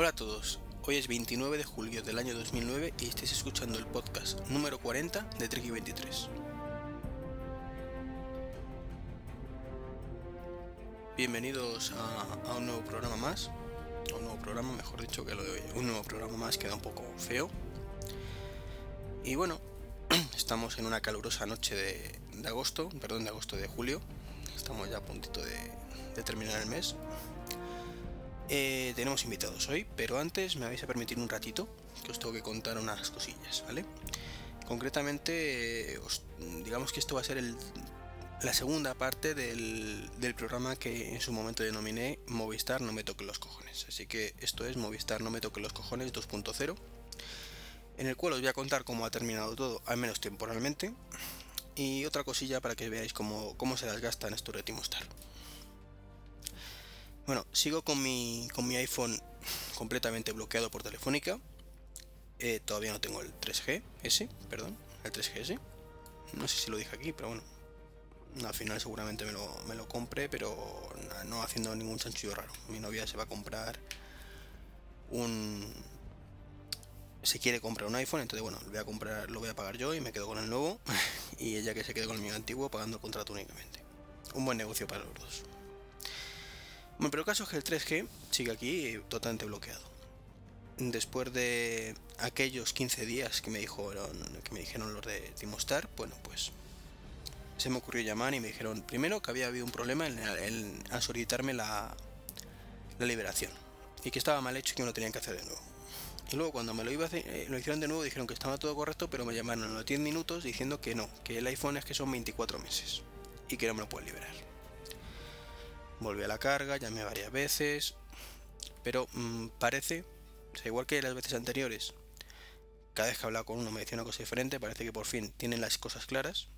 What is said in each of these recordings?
Hola a todos, hoy es 29 de julio del año 2009 y estáis escuchando el podcast número 40 de Tricky 23. Bienvenidos a, un nuevo programa más, un nuevo programa, mejor dicho que lo de hoy, un nuevo programa más queda un poco feo. Y bueno, estamos en una calurosa noche de, agosto, perdón, de agosto de julio, estamos ya a puntito de terminar el mes. Eh, tenemos invitados hoy, pero antes me vais a permitir un ratito que os tengo que contar unas cosillas, ¿vale? Concretamente, eh, os- digamos que esto va a ser la segunda parte del, programa que en su momento denominé Movistar no me toque los cojones. Así que esto es Movistar no me toque los cojones 2.0, en el cual os voy a contar cómo ha terminado todo, al menos temporalmente, y otra cosilla para que veáis cómo, cómo se las gastan estos de Timostar. Bueno, sigo con mi, con mi iPhone completamente bloqueado por Telefónica. Eh, todavía no tengo el 3G S, perdón, el 3GS. No sé si lo dije aquí, pero bueno. Al final seguramente me lo, me lo compre, pero no haciendo ningún chanchullo raro. Mi novia se va a comprar un... Se quiere comprar un iPhone, entonces bueno, lo voy a comprar, lo voy a pagar yo y me quedo con el nuevo. y ella que se quede con el mío antiguo pagando el contrato únicamente. Un buen negocio para los dos. Bueno, pero el caso es que el 3G sigue aquí totalmente bloqueado. Después de aquellos 15 días que me dijeron, que me dijeron los de Timostar, bueno, pues se me ocurrió llamar y me dijeron primero que había habido un problema en, solicitarme la, la liberación y que estaba mal hecho y que me lo tenían que hacer de nuevo. Y luego cuando me lo, iba a hacer- eh, lo hicieron de nuevo dijeron que estaba todo correcto, pero me llamaron a los 10 minutos diciendo que no, que el iPhone es que son 24 meses y que no me lo pueden liberar. Volví a la carga, llamé varias veces, pero mm, parece, o sea, igual que las veces anteriores, cada vez que hablaba con uno me decía una cosa diferente, parece que por fin tienen las cosas claras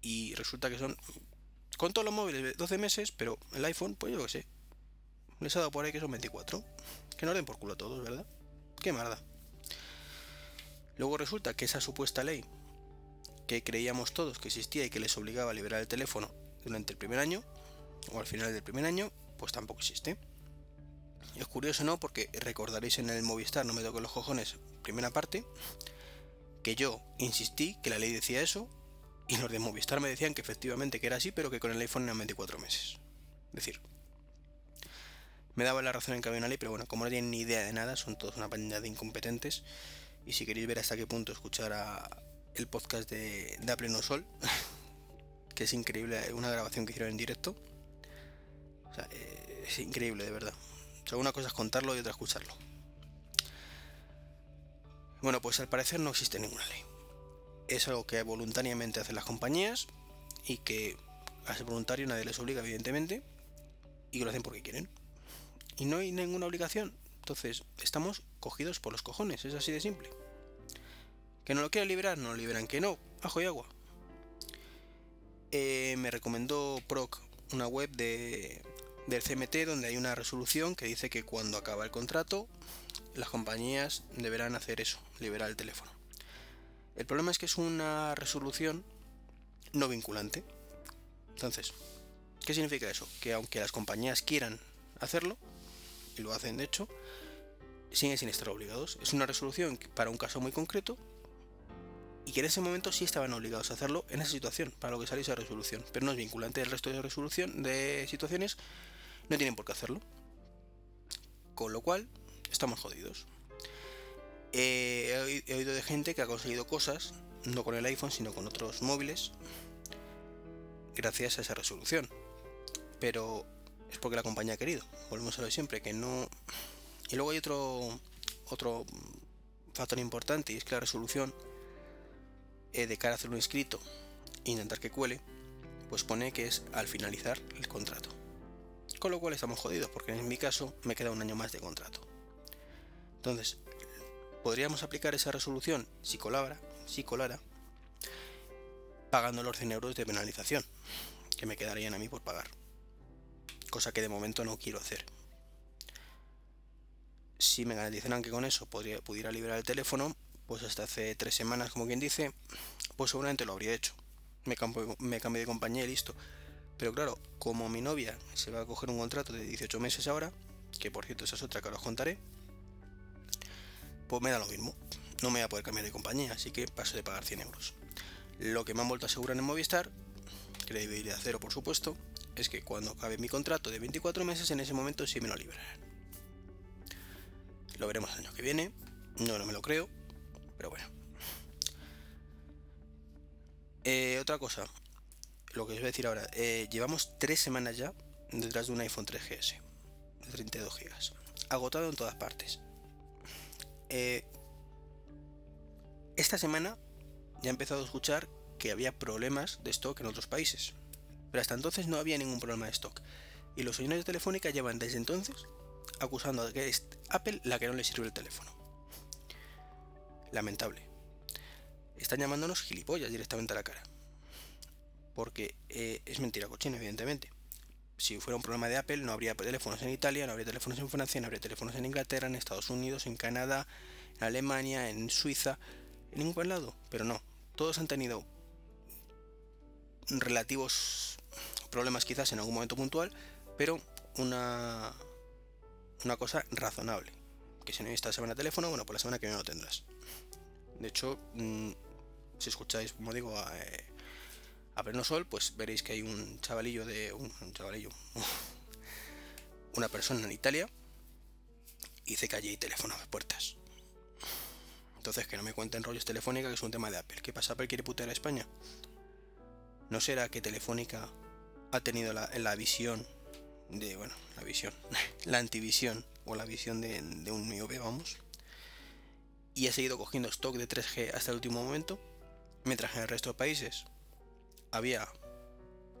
y resulta que son, con todos los móviles, de 12 meses, pero el iPhone, pues yo qué sé, les ha dado por ahí que son 24, que no den por culo a todos, ¿verdad? Qué marda. Luego resulta que esa supuesta ley que creíamos todos que existía y que les obligaba a liberar el teléfono durante el primer año, o al final del primer año, pues tampoco existe. Es curioso, ¿no? Porque recordaréis en el Movistar, no me toco los cojones, primera parte, que yo insistí que la ley decía eso, y los de Movistar me decían que efectivamente que era así, pero que con el iPhone eran 24 meses. Es decir, me daba la razón en que había una ley, pero bueno, como no tienen ni idea de nada, son todos una pandilla de incompetentes. Y si queréis ver hasta qué punto escuchar a el podcast de, de Pleno Sol, que es increíble, una grabación que hicieron en directo. O sea, eh, es increíble, de verdad. O sea, una cosa es contarlo y otra escucharlo. Bueno, pues al parecer no existe ninguna ley. Es algo que voluntariamente hacen las compañías y que a ser voluntario nadie les obliga, evidentemente, y lo hacen porque quieren. Y no hay ninguna obligación. Entonces, estamos cogidos por los cojones, es así de simple. Que no lo quiera liberar, no lo liberan. Que no, ajo y agua. Eh, me recomendó Proc una web de, del CMT donde hay una resolución que dice que cuando acaba el contrato las compañías deberán hacer eso, liberar el teléfono. El problema es que es una resolución no vinculante. Entonces, ¿qué significa eso? Que aunque las compañías quieran hacerlo, y lo hacen de hecho, siguen sin estar obligados. Es una resolución para un caso muy concreto y que en ese momento sí estaban obligados a hacerlo en esa situación, para lo que sale esa resolución, pero no es vinculante. El resto de resolución de situaciones no tienen por qué hacerlo. Con lo cual, estamos jodidos. Eh, he, oí- he oído de gente que ha conseguido cosas, no con el iPhone, sino con otros móviles, gracias a esa resolución. Pero es porque la compañía ha querido. Volvemos a lo siempre, que no... Y luego hay otro, otro factor importante, y es que la resolución eh, de cara a hacer un escrito intentar que cuele, pues pone que es al finalizar el contrato. Con lo cual estamos jodidos, porque en mi caso me queda un año más de contrato. Entonces, podríamos aplicar esa resolución si colara, si colara, pagando los 100 euros de penalización, que me quedarían a mí por pagar. Cosa que de momento no quiero hacer. Si me garantizaran que con eso pudiera liberar el teléfono, pues hasta hace tres semanas, como quien dice, pues seguramente lo habría hecho. Me cambio, me cambio de compañía y listo. Pero claro, como mi novia se va a coger un contrato de 18 meses ahora, que por cierto esa es otra que os contaré, pues me da lo mismo. No me voy a poder cambiar de compañía, así que paso de pagar 100 euros. Lo que me han vuelto a asegurar en Movistar, credibilidad cero por supuesto, es que cuando acabe mi contrato de 24 meses, en ese momento sí me lo liberarán. Lo veremos el año que viene, no, no me lo creo, pero bueno. Eh, otra cosa, lo que os voy a decir ahora, eh, llevamos tres semanas ya detrás de un iPhone 3GS de 32 GB, agotado en todas partes. Eh, esta semana ya he empezado a escuchar que había problemas de stock en otros países, pero hasta entonces no había ningún problema de stock. Y los señores de Telefónica llevan desde entonces acusando de que es Apple la que no le sirve el teléfono. Lamentable. Están llamándonos gilipollas directamente a la cara. Porque eh, es mentira cochina, evidentemente. Si fuera un problema de Apple, no habría teléfonos en Italia, no habría teléfonos en Francia, no habría teléfonos en Inglaterra, en Estados Unidos, en Canadá, en Alemania, en Suiza, en ningún lado. Pero no, todos han tenido relativos problemas quizás en algún momento puntual, pero una, una cosa razonable. Que si no esta semana teléfono, bueno, por la semana que viene lo tendrás. De hecho, mm, si escucháis, como digo, a, eh, a Sol, pues veréis que hay un chavalillo de. Un, chavalillo. Una persona en Italia. Y que allí hay teléfono a puertas. Entonces, que no me cuenten rollos telefónica, que es un tema de Apple. ¿Qué pasa? ¿Apple quiere putear a España? ¿No será que Telefónica ha tenido la, visión de, bueno, la visión, la antivisión o la visión de, un miope, vamos, y ha seguido cogiendo stock de 3G hasta el último momento, mientras en el resto de países había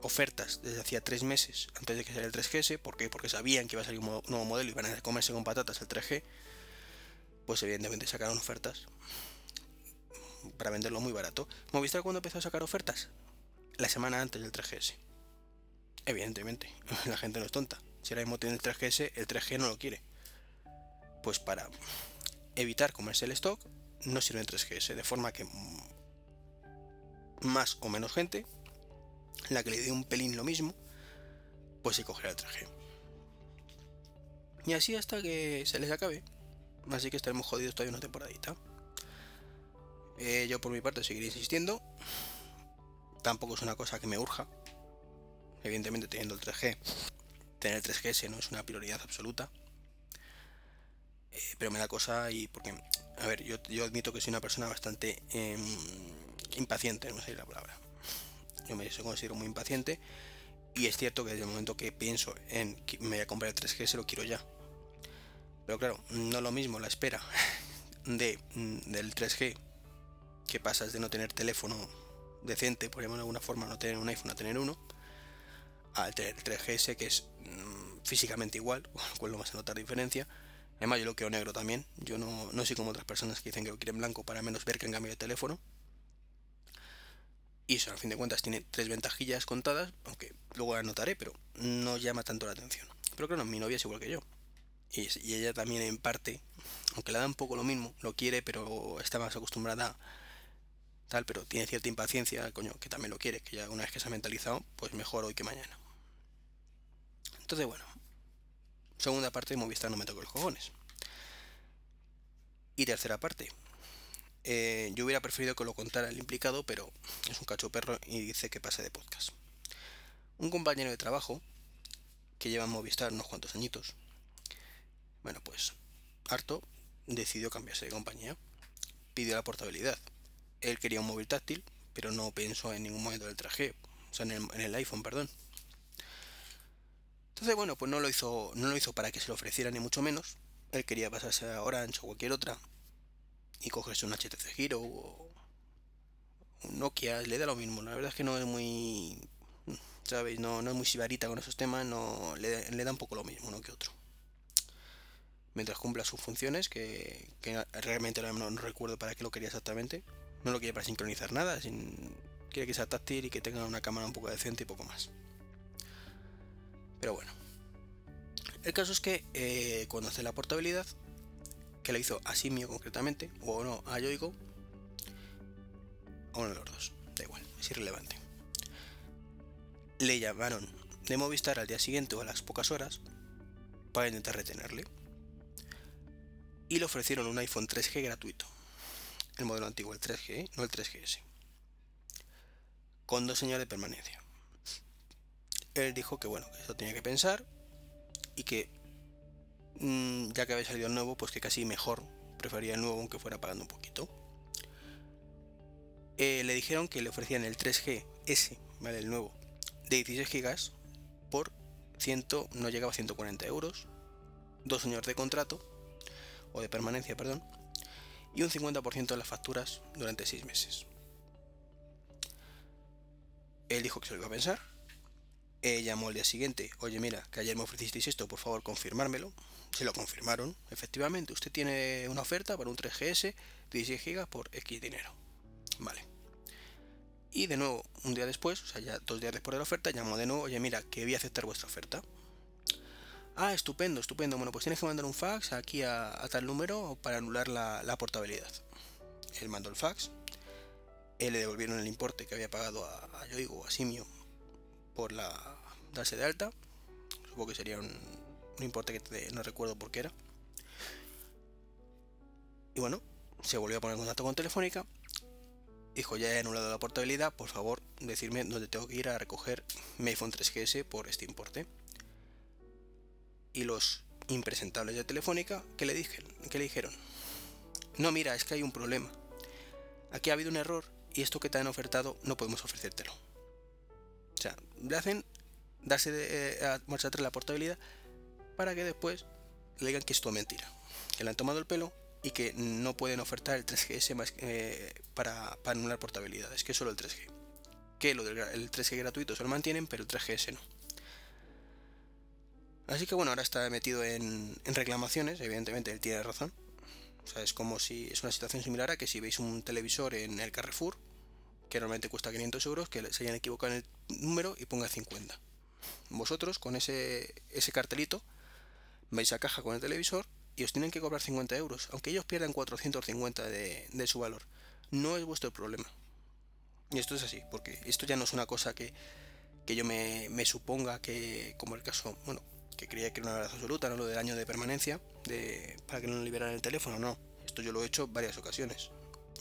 ofertas desde hacía tres meses antes de que saliera el 3GS, ¿por qué? Porque sabían que iba a salir un nuevo modelo y van a comerse con patatas el 3G, pues evidentemente sacaron ofertas para venderlo muy barato. ¿Movistar cuando empezó a sacar ofertas? La semana antes del 3GS. Evidentemente, la gente no es tonta. Si ahora mismo tiene el 3GS, el 3G no lo quiere. Pues para evitar comerse el stock, no sirve el 3GS, de forma que más o menos gente, la que le dé un pelín lo mismo, pues se cogerá el 3G. Y así hasta que se les acabe. Así que estaremos jodidos todavía una temporadita. Eh, yo por mi parte seguiré insistiendo. Tampoco es una cosa que me urja, evidentemente teniendo el 3G, tener el 3GS no es una prioridad absoluta. Eh, pero me da cosa y porque, a ver, yo, admito que soy una persona bastante em, impaciente, no sé la palabra. Yo me considero muy impaciente y es cierto que desde el momento que pienso en que me voy a comprar el 3G lo quiero ya. Pero claro, no lo mismo la espera de, mm, del 3G que pasas de no tener teléfono decente, por llamarlo de alguna forma, no tener un iPhone a tener uno, al tener 3GS que es mm, físicamente igual, con lo cual no vas a notar diferencia. Además yo lo quiero negro también, yo no, no soy como otras personas que dicen que lo quieren blanco para menos ver que han cambiado de teléfono. Y eso, al fin de cuentas, tiene tres ventajillas contadas, aunque luego las notaré, pero no llama tanto la atención. Pero claro, mi novia es igual que yo. Y, ella también en parte, aunque le da un poco lo mismo, lo quiere, pero está más acostumbrada tal, pero tiene cierta impaciencia, coño, que también lo quiere, que ya una vez que se ha mentalizado, pues mejor hoy que mañana. Entonces, bueno, segunda parte de Movistar no me toco los cojones. Y tercera parte. Eh, yo hubiera preferido que lo contara el implicado, pero es un cacho perro y dice que pase de podcast. Un compañero de trabajo que lleva en Movistar unos cuantos añitos. Bueno, pues harto decidió cambiarse de compañía. Pidió la portabilidad. Él quería un móvil táctil, pero no pensó en ningún momento del traje. O sea, en el, en el iPhone, perdón. Entonces, bueno, pues no lo hizo, no lo hizo para que se lo ofreciera ni mucho menos. Él quería pasarse a Orange o cualquier otra y cogerse un HTC Giro o un Nokia, le da lo mismo. La verdad es que no es muy, ¿sabéis? No, no es muy sibarita con esos temas, no le, da un poco lo mismo uno que otro. Mientras cumpla sus funciones, que, realmente no, no, recuerdo para qué lo quería exactamente. No lo quiere para sincronizar nada, quiere que sea táctil y que tenga una cámara un poco decente y poco más. Pero bueno. El caso es que eh, cuando hace la portabilidad, que la hizo a Simio concretamente, o no, a Yoigo, o uno de los dos, da igual, es irrelevante. Le llamaron de Movistar al día siguiente o a las pocas horas para intentar retenerle. Y le ofrecieron un iPhone 3G gratuito. El modelo antiguo, el 3G, no el 3GS. Con dos años de permanencia. Él dijo que bueno, que eso tenía que pensar y que mm, ya que había salido el nuevo, pues que casi mejor prefería el nuevo aunque fuera pagando un poquito. Eh, le dijeron que le ofrecían el 3G S, ¿vale? El nuevo, de 16 GB por 100, no llegaba a 140 euros, dos años de contrato, o de permanencia, perdón, y un 50% de las facturas durante 6 meses. Él dijo que se lo iba a pensar. Eh, llamó al día siguiente, oye mira, que ayer me ofrecisteis esto, por favor confirmármelo. Se lo confirmaron, efectivamente, usted tiene una oferta para un 3GS 16 GB por X dinero. Vale. Y de nuevo, un día después, o sea, ya dos días después de la oferta, llamó de nuevo, oye, mira, que voy a aceptar vuestra oferta. Ah, estupendo, estupendo. Bueno, pues tienes que mandar un fax aquí a, tal número para anular la, portabilidad. Él mandó el fax. Él le devolvieron el importe que había pagado a, a Yoigo o a Simio por la darse de alta. Supongo que sería un, importe que no recuerdo por qué era. Y bueno, se volvió a poner en contacto con Telefónica dijo ya he anulado la portabilidad, por favor decirme dónde tengo que ir a recoger mi iPhone 3GS por este importe. Y los impresentables de Telefónica, ¿qué le, dijeron? ¿qué le dijeron? No, mira, es que hay un problema. Aquí ha habido un error y esto que te han ofertado no podemos ofrecértelo. O sea, le hacen darse eh, a marcha atrás la portabilidad para que después le digan que es todo mentira. Que le han tomado el pelo y que no pueden ofertar el 3GS más, eh, para, para, anular portabilidades, que solo el 3G. Que lo del el 3G gratuito se lo mantienen, pero el 3GS no. Así que bueno, ahora está metido en, reclamaciones, evidentemente él tiene razón. O sea, es como si es una situación similar a que si veis un televisor en el Carrefour, que normalmente cuesta 500 euros, que se hayan equivocado en el número y ponga 50. Vosotros con ese cartelito vais a caja con el televisor y os tienen que cobrar 50 euros, aunque ellos pierdan 450 de, de su valor. No es vuestro problema. Y esto es así, porque esto ya no es una cosa que, que yo me, me, suponga que, como el caso, bueno, que creía que era una verdad absoluta, no lo del año de permanencia, de, para que no liberaran el teléfono, no. Esto yo lo he hecho varias ocasiones.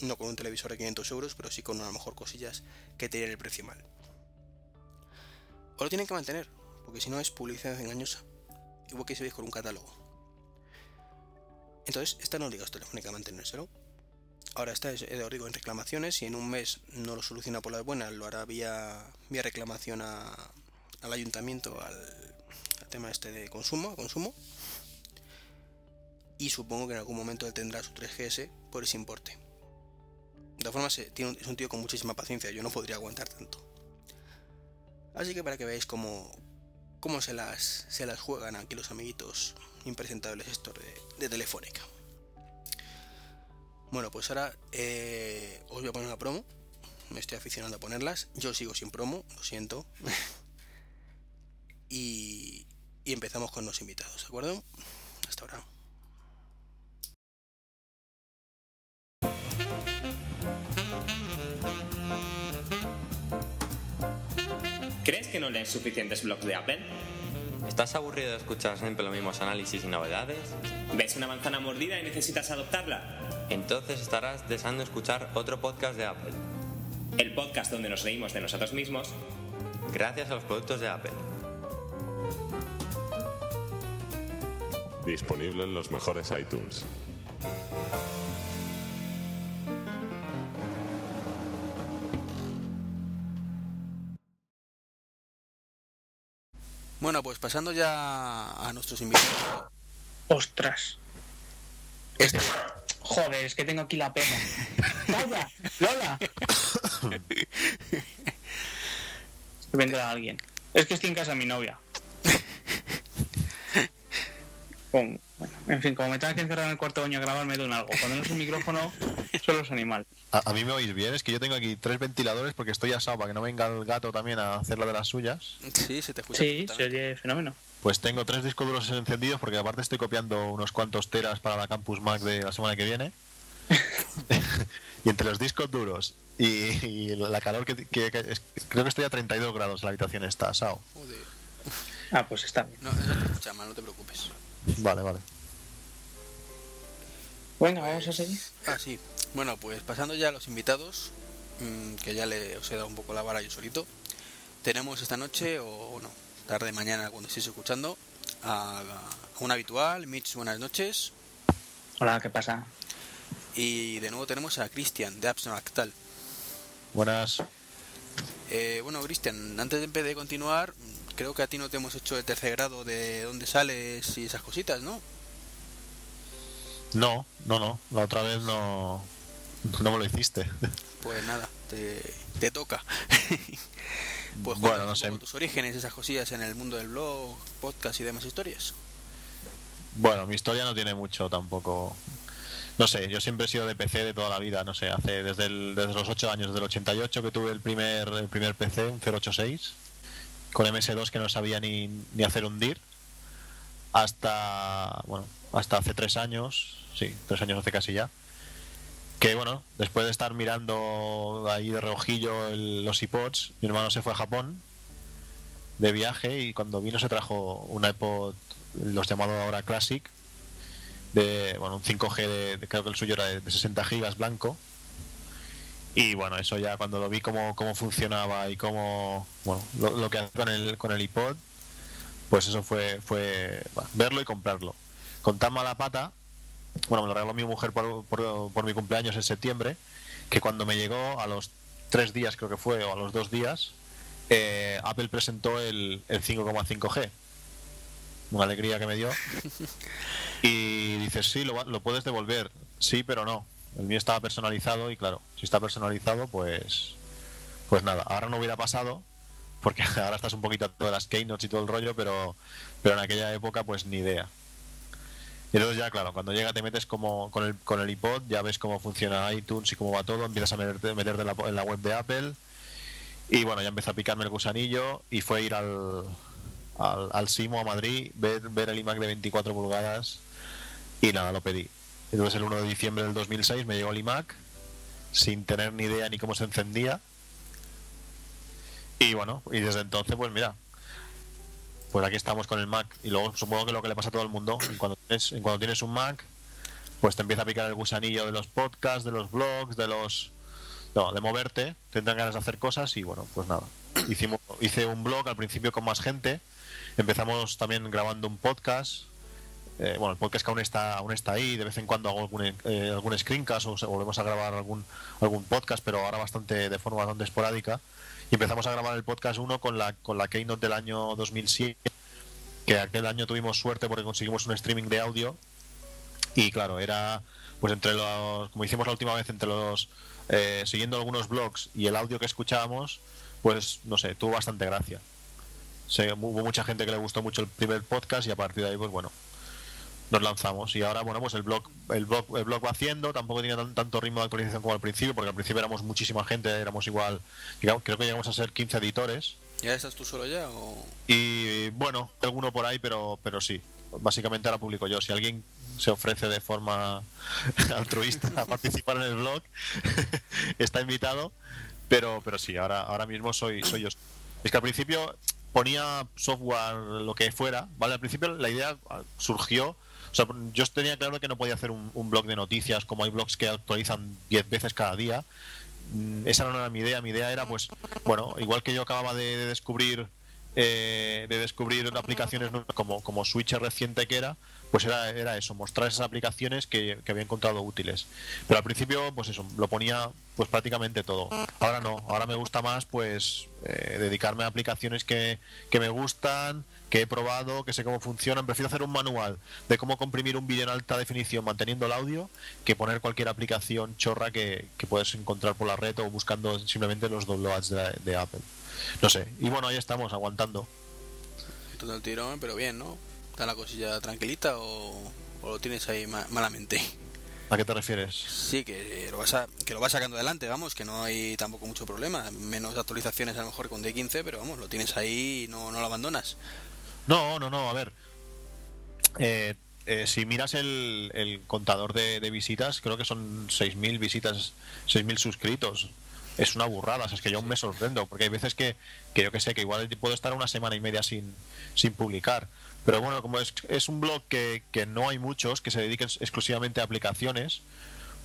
No con un televisor de 500 euros, pero sí con a lo mejor cosillas que tienen el precio mal. O lo tienen que mantener, porque si no es publicidad engañosa. Igual que si veis con un catálogo. Entonces, está no obligados Telefónica a mantenérselo. Ahora está, os digo, en reclamaciones. Si en un mes no lo soluciona por las buenas, lo hará vía, vía reclamación al ayuntamiento, al, tema este de consumo, consumo. Y supongo que en algún momento él tendrá su 3GS por ese importe. De todas formas, tiene es un tío con muchísima paciencia. Yo no podría aguantar tanto. Así que para que veáis cómo, cómo se, las, se las juegan aquí los amiguitos impresentables estos de, Telefónica. Bueno, pues ahora eh, os voy a poner una promo. Me estoy aficionando a ponerlas. Yo sigo sin promo, lo siento. y, y empezamos con los invitados, ¿de acuerdo? Hasta ahora. Que no lees suficientes blogs de Apple? ¿Estás aburrido de escuchar siempre los mismos análisis y novedades? ¿Ves una manzana mordida y necesitas adoptarla? Entonces estarás deseando escuchar otro podcast de Apple. El podcast donde nos reímos de nosotros mismos. Gracias a los productos de Apple. Disponible en los mejores iTunes. Bueno, pues pasando ya a nuestros invitados. Ostras. Este... Joder, es que tengo aquí la pena. ¡Vaya! ¡Lola! Vendrá alguien. Es que estoy en casa de mi novia. Con, en fin, como me tengo que encerrar en el cuarto baño a grabarme de un algo. Cuando no es un micrófono, solo es animal. A, mí me oís bien, es que yo tengo aquí tres ventiladores porque estoy asado para que no venga el gato también a hacer lo de las suyas. Sí, se te escucha. Sí, se oye fenómeno. Pues tengo tres discos duros encendidos porque aparte estoy copiando unos cuantos teras para la Campus Mac de la semana que viene. y entre los discos duros y, la calor que, creo que estoy a 32 grados en la habitación está asado. Ah, pues está bien. No, te escucha mal, no te preocupes. Vale, vale. Bueno, vamos a seguir. Ah, sí. Bueno, pues pasando ya a los invitados, mm, que ya le, os he dado un poco la vara yo solito. Tenemos esta noche, o no, tarde mañana cuando estéis escuchando, a, a un habitual, Mitch, buenas noches. Hola, ¿qué pasa? Y de nuevo tenemos a Cristian, de Apps Actal. Buenas. Eh, bueno, Cristian, antes de, de continuar, creo que a ti no te hemos hecho el tercer grado de dónde sales y esas cositas, ¿no? No, no, no. La otra vez no, no me lo hiciste. Pues nada, te, te toca. pues Bueno, no sé. tus orígenes, esas cosillas en el mundo del blog, podcast y demás historias. Bueno, mi historia no tiene mucho tampoco. No sé, yo siempre he sido de PC de toda la vida, no sé, hace desde, el- desde los 8 años, desde el 88 que tuve el primer, el primer PC, un 086, con MS2 que no sabía ni, ni hacer un DIR, hasta, bueno, hasta hace 3 años, sí, 3 años hace casi ya, que bueno, después de estar mirando ahí de reojillo los iPods, mi hermano se fue a Japón de viaje y cuando vino se trajo un iPod, los llamados ahora Classic, de bueno, un 5G, de, creo que el suyo era de, de 60 gigas blanco. Y bueno, eso ya cuando lo vi cómo, cómo funcionaba y cómo, bueno, lo, lo que hacía con el, con el iPod, pues eso fue, fue verlo y comprarlo. Con tan mala pata, bueno, me lo regaló mi mujer por, por, por mi cumpleaños en septiembre, que cuando me llegó a los tres días creo que fue, o a los dos días, eh, Apple presentó el, el 5,5G. Una alegría que me dio. Y dices, sí, lo, lo puedes devolver. Sí, pero no. El mío estaba personalizado y claro, si está personalizado, pues pues nada, ahora no hubiera pasado porque ahora estás un poquito a todas las keynotes y todo el rollo, pero pero en aquella época pues ni idea. Entonces ya, claro, cuando llega te metes como con el, con el iPod, ya ves cómo funciona iTunes y cómo va todo, empiezas a meterte, meterte en, la, en la web de Apple y bueno, ya empezó a picarme el gusanillo y fue ir al, al, al Simo a Madrid, ver, ver el iMac de 24 pulgadas y nada, lo pedí. Entonces el 1 de diciembre del 2006 me llegó el iMac sin tener ni idea ni cómo se encendía. Y bueno, y desde entonces pues mira, pues aquí estamos con el Mac. Y luego supongo que lo que le pasa a todo el mundo, cuando tienes, en cuando tienes un Mac, pues te empieza a picar el gusanillo de los podcasts, de los blogs, de los... No, de moverte, te dan ganas de hacer cosas y bueno, pues nada. Hicimos, hice un blog al principio con más gente, empezamos también grabando un podcast, eh, bueno, el podcast aún está, aún está ahí, de vez en cuando hago algún, eh, algún screencast o volvemos a grabar algún, algún podcast, pero ahora bastante de forma bastante esporádica. Empezamos a grabar el podcast 1 con la, con la Keynote del año 2007, que aquel año tuvimos suerte porque conseguimos un streaming de audio. Y claro, era pues entre los, como hicimos la última vez, entre los, eh, siguiendo algunos blogs y el audio que escuchábamos, pues no sé, tuvo bastante gracia. Hubo mucha gente que le gustó mucho el primer podcast y a partir de ahí, pues bueno, nos lanzamos. Y ahora bueno pues el blog el blog el blog va haciendo tampoco tiene tan- tanto ritmo de actualización como al principio porque al principio éramos muchísima gente éramos igual llegamos- creo que llegamos a ser 15 editores. ¿Ya estás tú solo ya o...? y bueno alguno por ahí pero pero sí. Básicamente ahora publico yo. Si alguien se ofrece de forma altruista a participar en el blog está invitado. Pero pero sí ahora ahora mismo soy soy yo. Es que al principio ponía software lo que fuera vale al principio la idea surgió o sea, yo tenía claro que no podía hacer un, blog de noticias como hay blogs que actualizan 10 veces cada día Mm, esa no era mi idea mi idea era pues bueno igual que yo acababa de, de descubrir eh, de descubrir aplicaciones como, como Switch reciente que era, pues era, era eso, mostrar esas aplicaciones que, que había encontrado útiles. Pero al principio, pues eso, lo ponía pues prácticamente todo. Ahora no, ahora me gusta más pues eh, dedicarme a aplicaciones que, que me gustan, que he probado, que sé cómo funcionan. Prefiero hacer un manual de cómo comprimir un vídeo en alta definición manteniendo el audio que poner cualquier aplicación chorra que, que puedes encontrar por la red o buscando simplemente los downloads de, de Apple. No sé, y bueno, ahí estamos, aguantando. Todo el tirón, pero bien, ¿no? ¿Está la cosilla tranquilita o, o lo tienes ahí ma- malamente? ¿A qué te refieres? Sí, que lo, vas a, que lo vas sacando adelante, vamos, que no hay tampoco mucho problema. Menos actualizaciones a lo mejor con D15, pero vamos, lo tienes ahí y no, no lo abandonas. No, no, no, a ver. Eh, eh, si miras el, el contador de, visitas, creo que son 6.000 visitas, 6.000 suscritos. Es una burrada, o sea, es que yo aún me sorprendo, porque hay veces que, que yo que sé, que igual puedo estar una semana y media sin, sin publicar. Pero bueno, como es, es un blog que, que no hay muchos, que se dediquen exclusivamente a aplicaciones,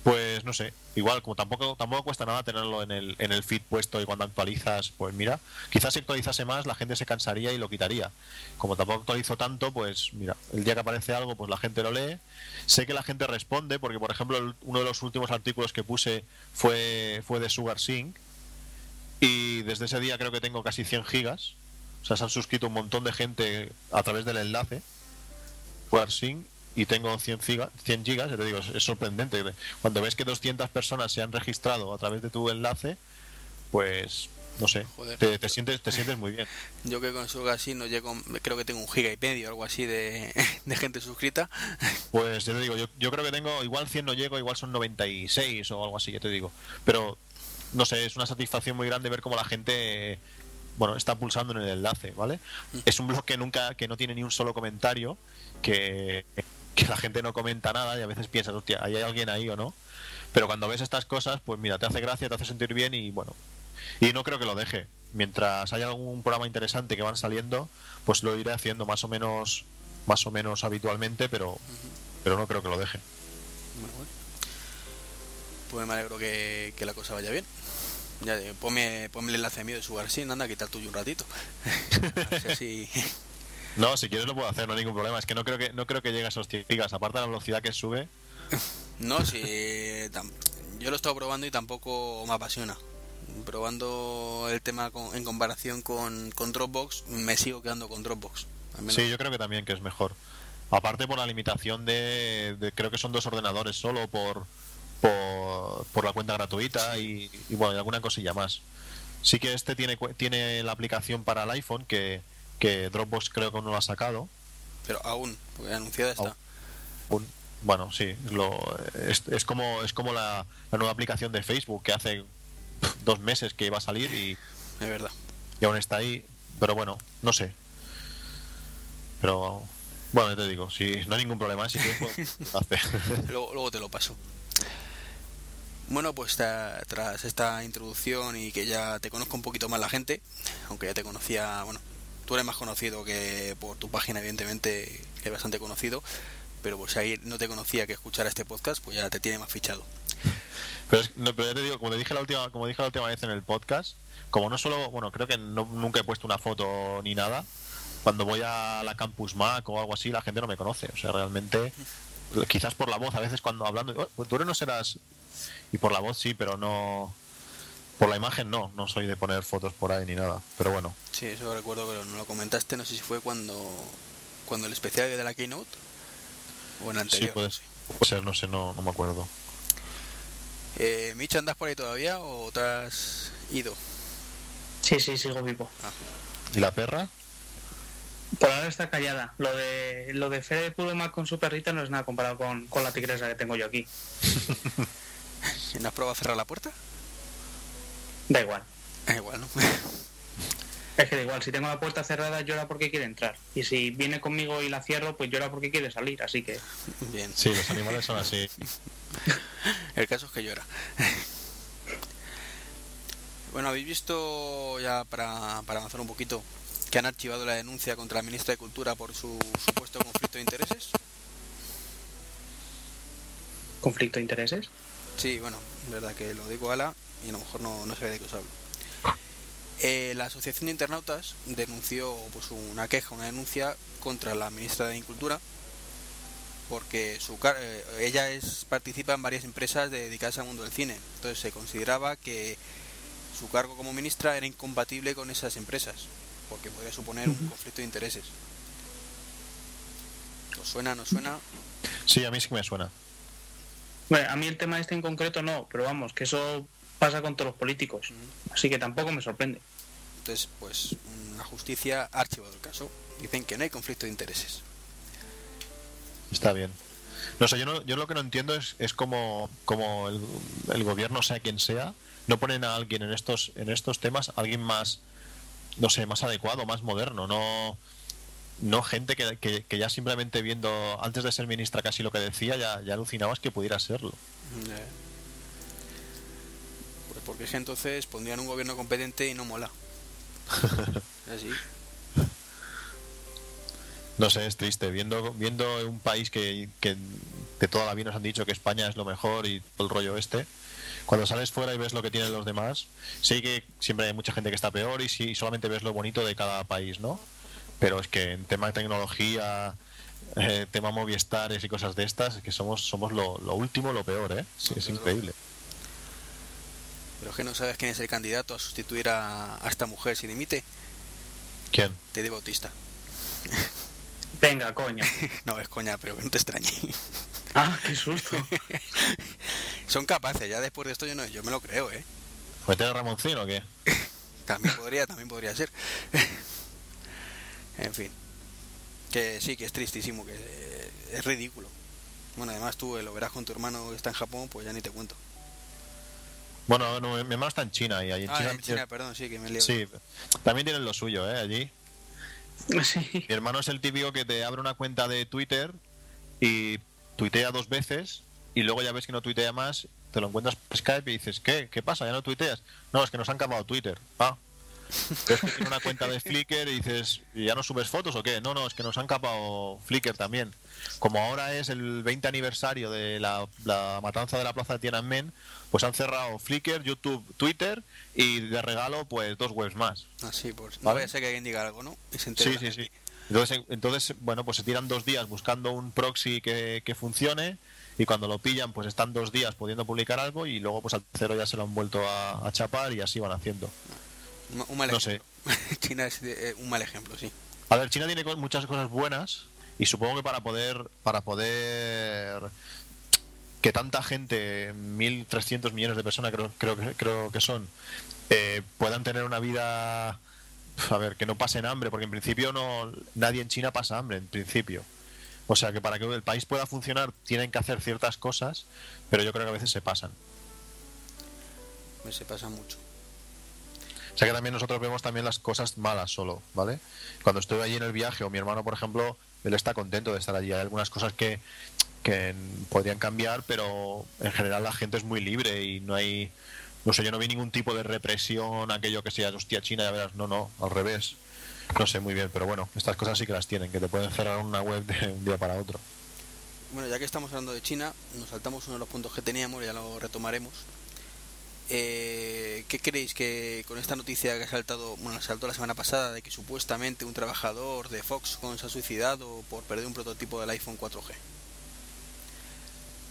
pues no sé, igual como tampoco tampoco cuesta nada tenerlo en el, en el feed puesto y cuando actualizas, pues mira, quizás si actualizase más la gente se cansaría y lo quitaría. Como tampoco actualizo tanto, pues mira, el día que aparece algo, pues la gente lo lee. Sé que la gente responde, porque por ejemplo uno de los últimos artículos que puse fue, fue de Sugar Sync y desde ese día creo que tengo casi 100 gigas. O sea, se han suscrito un montón de gente a través del enlace. Sugar Sync y tengo 100, giga- 100 gigas, te digo, es, es sorprendente. Cuando ves que 200 personas se han registrado a través de tu enlace, pues no sé, Joder. te, te sientes te sientes muy bien. Yo que con Sugar así no llego, creo que tengo un giga y medio, algo así de, de gente suscrita. Pues ya te digo, yo, yo creo que tengo, igual 100 no llego, igual son 96 o algo así, ya te digo. Pero no sé, es una satisfacción muy grande ver cómo la gente bueno, está pulsando en el enlace, ¿vale? Es un blog que nunca, que no tiene ni un solo comentario, que, que la gente no comenta nada y a veces piensas, hostia, ¿hay alguien ahí o no? Pero cuando ves estas cosas, pues mira, te hace gracia, te hace sentir bien y bueno, y no creo que lo deje. Mientras haya algún programa interesante que van saliendo, pues lo iré haciendo más o menos, más o menos habitualmente, pero, pero no creo que lo deje. Bueno, bueno. Pues me alegro que, que la cosa vaya bien. Ya, eh, ponme, ponme el enlace mío de Sugar Sin, anda, quita el tuyo un ratito. A ver si así- No, si quieres lo puedo hacer, no hay ningún problema. Es que no creo que no creo que llegue a esos 100 gigas. Aparte de la velocidad que sube, No, si yo lo he estado probando y tampoco me apasiona. Probando el tema con- en comparación con, con Dropbox, me sigo quedando con Dropbox. Sí, yo creo que también que es mejor. Aparte por la limitación de, de- creo que son dos ordenadores solo por por, por la cuenta gratuita y, y, bueno, y alguna cosilla más. Sí que este tiene tiene la aplicación para el iPhone que, que Dropbox creo que no lo ha sacado. Pero aún, porque anunciada está. Aún. Bueno, sí, lo, es, es como es como la, la nueva aplicación de Facebook que hace dos meses que iba a salir y, Es verdad. y aún está ahí. Pero bueno, no sé. Pero bueno, ya te digo, si no hay ningún problema, si quieres, pues, hace. luego, luego te lo paso. Bueno, pues tras esta introducción y que ya te conozco un poquito más la gente, aunque ya te conocía, bueno, tú eres más conocido que por tu página, evidentemente, es bastante conocido, pero pues si ahí no te conocía que escuchara este podcast, pues ya te tiene más fichado. Pero, es- no, pero ya te digo, como te dije la última, como dije la última vez en el podcast, como no solo, bueno, creo que no- nunca he puesto una foto ni nada. Cuando voy a la Campus Mac o algo así, la gente no me conoce. O sea, realmente, quizás por la voz, a veces cuando hablando, "Oh, pues tú no serás. Y por la voz sí, pero no. Por la imagen no, no soy de poner fotos por ahí ni nada. Pero bueno, Sí, eso recuerdo que no lo comentaste, no sé si fue cuando cuando el especial de la Keynote o en el sí anterior. puede, puede ser, no sé, no, no me acuerdo. Eh, Mitch, ¿andas por ahí todavía o te has ido? Sí, sí, sigo vivo. ¿Y la perra? Por ahora está callada. Lo de lo de Fede Pudemak con su perrita no es nada comparado con, con la tigresa que tengo yo aquí. ¿No has probado a cerrar la puerta? Da igual. Eh, igual, ¿no? Es que da igual, si tengo la puerta cerrada llora porque quiere entrar. Y si viene conmigo y la cierro, pues llora porque quiere salir. Así que Bien. Sí, los animales son así. El caso es que llora. Bueno, habéis visto ya para, para avanzar un poquito que han archivado la denuncia contra la ministra de Cultura por su supuesto conflicto de intereses. conflicto de intereses. Sí, bueno, es verdad que lo digo ala y a lo mejor no, no sé de qué os hablo. Eh, la Asociación de Internautas denunció pues, una queja, una denuncia contra la ministra de Cultura porque su car- eh, ella es participa en varias empresas dedicadas al mundo del cine. Entonces se consideraba que su cargo como ministra era incompatible con esas empresas porque podría suponer un conflicto de intereses. ¿Os suena? ¿No suena? Sí, a mí sí que me suena. Bueno, a mí el tema este en concreto no, pero vamos, que eso pasa con todos los políticos. Así que tampoco me sorprende. Entonces, pues la justicia ha archivado el caso. Dicen que no hay conflicto de intereses. Está bien. No sé, yo, no, yo lo que no entiendo es, es como, como el, el gobierno, sea quien sea, no ponen a alguien en estos, en estos temas, alguien más, no sé, más adecuado, más moderno, no, no gente que, que, que ya simplemente viendo, antes de ser ministra casi lo que decía, ya, ya alucinabas que pudiera serlo. Pues porque es que entonces pondrían un gobierno competente y no mola. Así. No sé, es triste. Viendo, viendo un país que, que de toda la vida nos han dicho que España es lo mejor y todo el rollo este, cuando sales fuera y ves lo que tienen los demás, sé que siempre hay mucha gente que está peor y sí, solamente ves lo bonito de cada país, ¿no? Pero es que en tema de tecnología, eh, tema Moviestares y cosas de estas, es que somos, somos lo, lo último, lo peor, ¿eh? Sí, es increíble. Pero es que no sabes quién es el candidato a sustituir a, a esta mujer si dimite. ¿Quién? Teddy Bautista. Venga, coño. No, es coña, pero que no te extrañe. Ah, qué susto. Son capaces, ya después de esto yo no, yo me lo creo, ¿eh? ¿Meter a Ramoncín o qué? También podría, también podría ser. En fin. Que sí, que es tristísimo, que es ridículo. Bueno, además tú eh, lo verás con tu hermano que está en Japón, pues ya ni te cuento. Bueno, no, mi hermano está en China y ahí en Ah, China... en China, perdón, sí, que me leo. Sí, también tienen lo suyo, ¿eh? Allí. Sí. Mi hermano es el típico que te abre una cuenta de Twitter y tuitea dos veces y luego ya ves que no tuitea más, te lo encuentras por Skype y dices, ¿qué? ¿Qué pasa? ¿Ya no tuiteas? No, es que nos han cambiado Twitter. Ah. Es que tiene una cuenta de Flickr y dices, ¿y ya no subes fotos o qué? No, no, es que nos han capado Flickr también. Como ahora es el 20 aniversario de la, la matanza de la plaza de Tiananmen, pues han cerrado Flickr, YouTube, Twitter y de regalo pues dos webs más. Así, pues no Vale. ser que alguien diga algo, ¿no? Y se Sí, sí, sí. Entonces, entonces, bueno, pues se tiran dos días buscando un proxy que, que funcione y cuando lo pillan, pues están dos días pudiendo publicar algo y luego pues al tercero ya se lo han vuelto a, a chapar y así van haciendo. Un- mal No ejemplo. China es eh, un mal ejemplo, sí. A ver, China tiene muchas cosas buenas y supongo que para poder para poder que tanta gente, 1.300 millones de personas creo, creo, que- creo que son, eh, puedan tener una vida, a ver, que no pasen hambre, porque en principio no nadie en China pasa hambre, en principio. O sea que para que el país pueda funcionar tienen que hacer ciertas cosas, pero yo creo que a veces se pasan. Se pasa mucho. Sea que también nosotros vemos también las cosas malas solo, ¿vale? Cuando estoy allí en el viaje o mi hermano, por ejemplo, él está contento de estar allí. Hay algunas cosas que, que podrían cambiar, pero en general la gente es muy libre y no hay... No sé, yo no vi ningún tipo de represión, aquello que sea, hostia, China, ya verás, no, no, al revés. No sé muy bien, pero bueno, estas cosas sí que las tienen, que te pueden cerrar una web de un día para otro. Bueno, ya que estamos hablando de China, nos saltamos uno de los puntos que teníamos, ya lo retomaremos. Eh, ¿Qué creéis que con esta noticia que ha saltado, bueno, saltó la semana pasada de que supuestamente un trabajador de Foxconn se ha suicidado por perder un prototipo del iPhone 4G?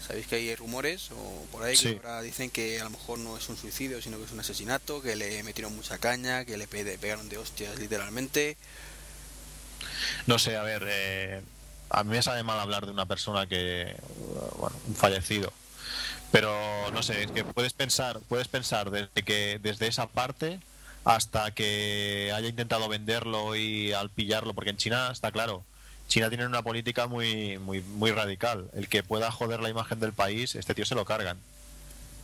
Sabéis que hay rumores o por ahí Sí. que ahora dicen que a lo mejor no es un suicidio, sino que es un asesinato, que le metieron mucha caña, que le pe- pegaron de hostias literalmente. No sé, a ver, eh, a mí me sabe mal hablar de una persona que, bueno, un fallecido. Pero no sé, es que puedes pensar, puedes pensar desde que desde esa parte hasta que haya intentado venderlo y al pillarlo, porque en China está claro, China tiene una política muy muy muy radical. El que pueda joder la imagen del país, este tío se lo cargan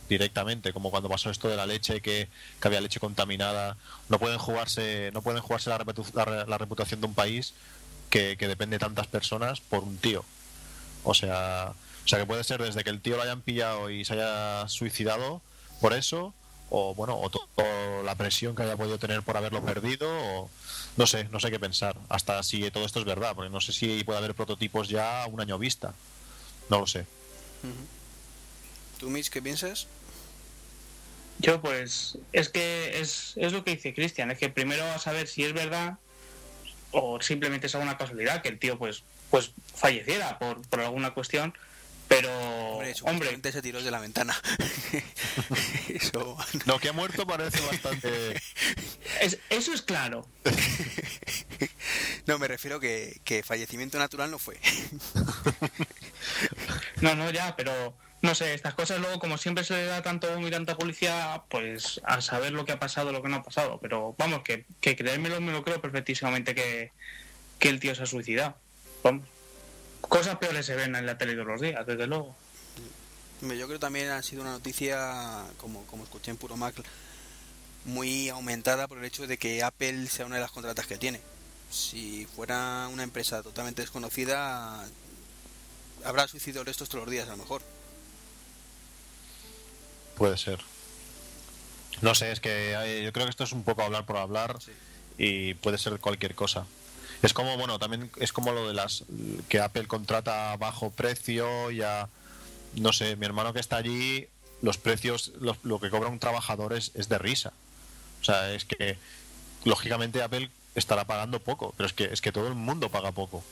directamente, como cuando pasó esto de la leche que, que había leche contaminada. No pueden jugarse, no pueden jugarse la, la la reputación de un país que, que depende de tantas personas por un tío. O sea, o sea que puede ser desde que el tío lo hayan pillado y se haya suicidado por eso, o bueno, o, la presión que haya podido tener por haberlo perdido, o no sé, no sé qué pensar. Hasta si todo esto es verdad, porque no sé si puede haber prototipos ya a un año vista. No lo sé. ¿Tú, Mitch, qué piensas? Yo pues es que es, es lo que dice Cristian, es que primero a saber si es verdad o simplemente es alguna casualidad que el tío pues pues falleciera por, por alguna cuestión, pero Hombre, hombre, se tiró de la ventana. Eso. Lo que ha muerto parece bastante... es- eso es claro. No, me refiero que, que fallecimiento natural no fue. No, no, ya, pero no sé, estas cosas luego como siempre se le da tanto humo y tanta policía, pues a saber lo que ha pasado, lo que no ha pasado, pero vamos, que, que creérmelo me lo creo perfectísimamente que, que el tío se ha suicidado. Vamos. Cosas peores se ven en la tele todos los días, desde luego. Yo creo también ha sido una noticia, como, como escuché en Puro Mac, muy aumentada por el hecho de que Apple sea una de las contratas que tiene. Si fuera una empresa totalmente desconocida, habrá suicidadores estos todos los días a lo mejor. Puede ser. No sé, es que eh, yo creo que esto es un poco hablar por hablar Sí. y puede ser cualquier cosa. Es como, bueno, también es como lo de las que Apple contrata a bajo precio y a, no sé, mi hermano que está allí, los precios, lo, lo que cobra un trabajador es, es de risa. O sea, es que lógicamente Apple estará pagando poco, pero es que es que todo el mundo paga poco.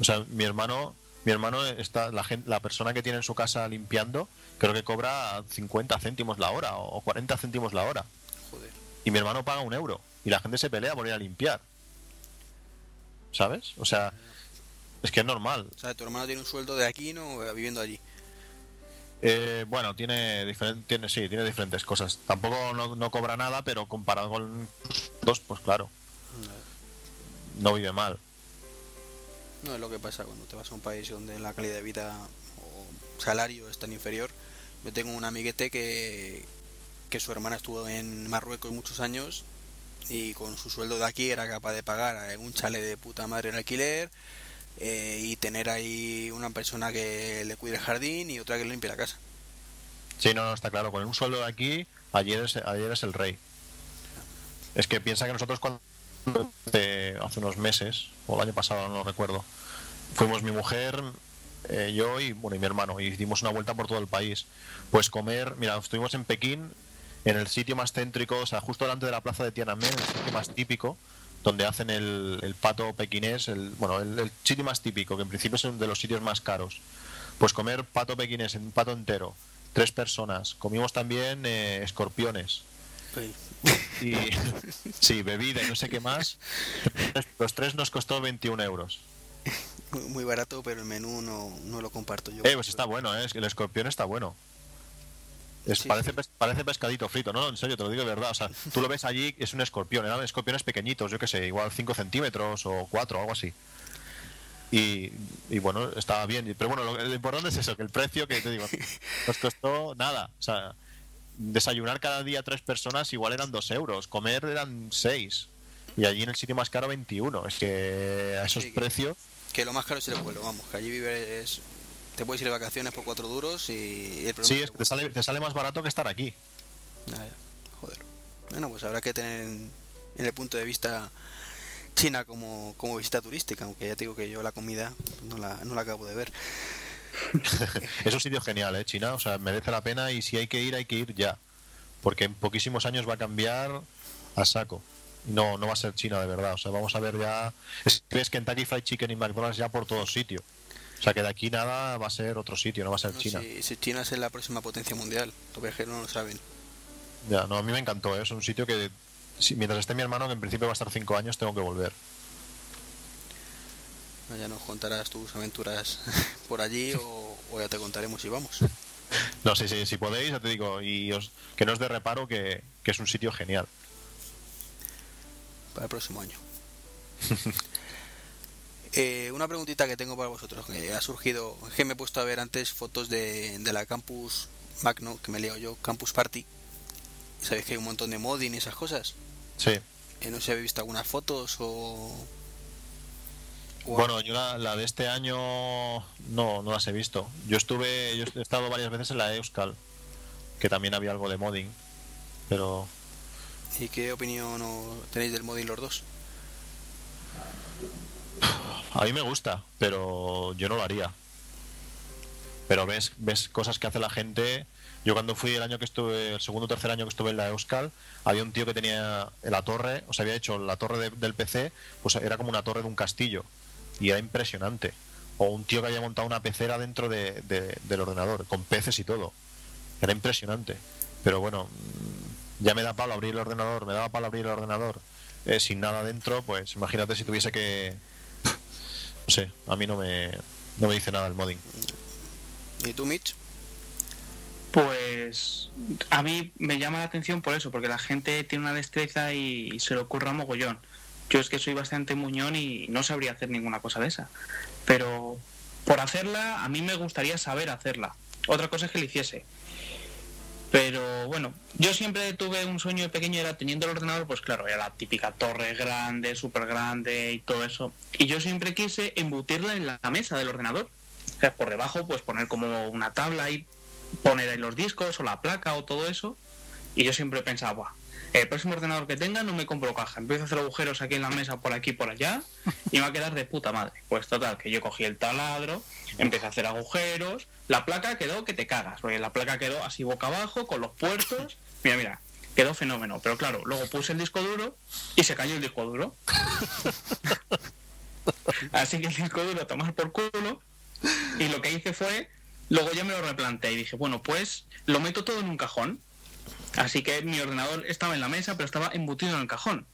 O sea, mi hermano, mi hermano está la gente, la persona que tiene en su casa limpiando, creo que cobra 50 céntimos la hora o 40 céntimos la hora. Joder. Y mi hermano paga un euro y la gente se pelea por ir a limpiar. ¿Sabes? O sea, es que es normal. O sea, tu hermano tiene un sueldo de aquí, ¿no? Viviendo allí. Eh, bueno, tiene, diferen- tiene sí, tiene diferentes cosas. Tampoco no, no cobra nada, pero comparado con dos, pues claro, no vive mal. No es lo que pasa cuando te vas a un país donde la calidad de vida o salario es tan inferior. Yo tengo un amiguete que, que su hermana estuvo en Marruecos muchos años y con su sueldo de aquí era capaz de pagar un chale de puta madre en alquiler eh, y tener ahí una persona que le cuide el jardín y otra que le limpie la casa. Sí, no, no, está claro. Con un sueldo de aquí, ayer es, ayer es el rey. Es que piensa que nosotros cuando eh, hace unos meses, o el año pasado, no lo recuerdo, fuimos mi mujer, eh, yo y, bueno, y mi hermano, y dimos una vuelta por todo el país. Pues comer, mira, estuvimos en Pekín, en el sitio más céntrico, o sea, justo delante de la plaza de Tiananmen, el sitio más típico, donde hacen el, el pato pequinés, el, bueno, el, el sitio más típico, que en principio es uno de los sitios más caros. Pues comer pato pequinés, un pato entero, tres personas. Comimos también eh, escorpiones. Y sí, bebida y no sé qué más. Los tres nos costó 21 euros. Muy, barato, pero el menú no, no lo comparto yo. Eh, pues está bueno, ¿eh? el escorpión está bueno. Es, Sí, parece, sí. pes- parece pescadito frito, no, no, en serio, te lo digo de verdad. O sea, tú lo ves allí, es un escorpión, eran escorpiones pequeñitos, yo qué sé, igual 5 centímetros o 4, algo así. Y, y bueno, estaba bien. Pero bueno, lo, lo importante es eso, que el precio que te digo, nos costó nada. O sea, desayunar cada día tres personas igual eran 2 euros, comer eran 6. Y allí en el sitio más caro 21. Es que a esos Sí, que- precios... Que lo más caro es el vuelo, vamos, que allí vives, te puedes ir de vacaciones por cuatro duros y el problema Sí, es que te sale, te sale más barato que estar aquí. Ah. Joder. Bueno, pues habrá que tener en, en el punto de vista China como, como visita turística, aunque ya te digo que yo la comida no la, no la acabo de ver. Es un sitio genial, ¿eh? China, o sea, merece la pena y si hay que ir, hay que ir ya. Porque en poquísimos años va a cambiar a saco. No, no va a ser China de verdad, o sea, vamos a ver ya... Es que ves Kentucky Fried Chicken y McDonald's ya por todos sitios. O sea, que de aquí nada va a ser otro sitio, no va a ser No, China. Si, si China es la próxima potencia mundial, los viajeros no lo saben. Ya, no, a mí me encantó, ¿eh? es un sitio que si- mientras esté mi hermano, que en principio va a estar cinco años, tengo que volver. Ya nos contarás tus aventuras por allí o, o ya te contaremos si vamos. No, sí, sí, si podéis, ya te digo, y os- que no os de reparo que, que es un sitio genial. para el próximo año. Eh, una preguntita que tengo para vosotros, que ha surgido, que me he puesto a ver antes fotos de, de la Campus Magno, que me he liado yo, Campus Party. Sabéis que hay un montón de modding y esas cosas. Sí. Eh, no sé si habéis visto algunas fotos o... Bueno, yo la, la de este año no, no las he visto. Yo estuve, yo he estado varias veces en la Euskal, que también había algo de modding, pero ¿Y qué opinión tenéis del modding los dos? A mí me gusta, pero yo no lo haría. Pero ves, ves cosas que hace la gente. Yo cuando fui el año que estuve, el segundo o tercer año que estuve en la Euskal, había un tío que tenía en la torre, o sea, había hecho la torre de- del PC, pues era como una torre de un castillo. Y era impresionante. O un tío que había montado una pecera dentro de- de- del ordenador, con peces y todo. Era impresionante. Pero bueno, mm, ya me da palo abrir el ordenador, me daba palo abrir el ordenador eh, sin nada dentro, pues imagínate si tuviese que... No sé, a mí no me, no me dice nada el modding. ¿Y tú, Mitch? Pues a mí me llama la atención por eso, porque la gente tiene una destreza y, se le ocurra mogollón. Yo es que soy bastante muñón y no sabría hacer ninguna cosa de esa. Pero por hacerla, a mí me gustaría saber hacerla. Otra cosa es que la hiciese. Pero bueno, yo siempre tuve un sueño de pequeño, era teniendo el ordenador, pues claro, era la típica torre grande, súper grande y todo eso. Y yo siempre quise embutirla en la mesa del ordenador. O sea, por debajo, pues poner como una tabla y poner ahí los discos o la placa o todo eso. Y yo siempre pensaba, "Buah, el próximo ordenador que tenga no me compro caja. Empiezo a hacer agujeros aquí en la mesa, por aquí, por allá, y me va a quedar de puta madre. Pues total, que yo cogí el taladro, empecé a hacer agujeros, la placa quedó que te cagas, porque la placa quedó así boca abajo, con los puertos. Mira, mira, quedó fenómeno. Pero claro, luego puse el disco duro y se cayó el disco duro. Así que el disco duro a tomar por culo. Y lo que hice fue, luego ya me lo replanteé y dije, bueno, pues lo meto todo en un cajón. Así que mi ordenador estaba en la mesa, pero estaba embutido en el cajón.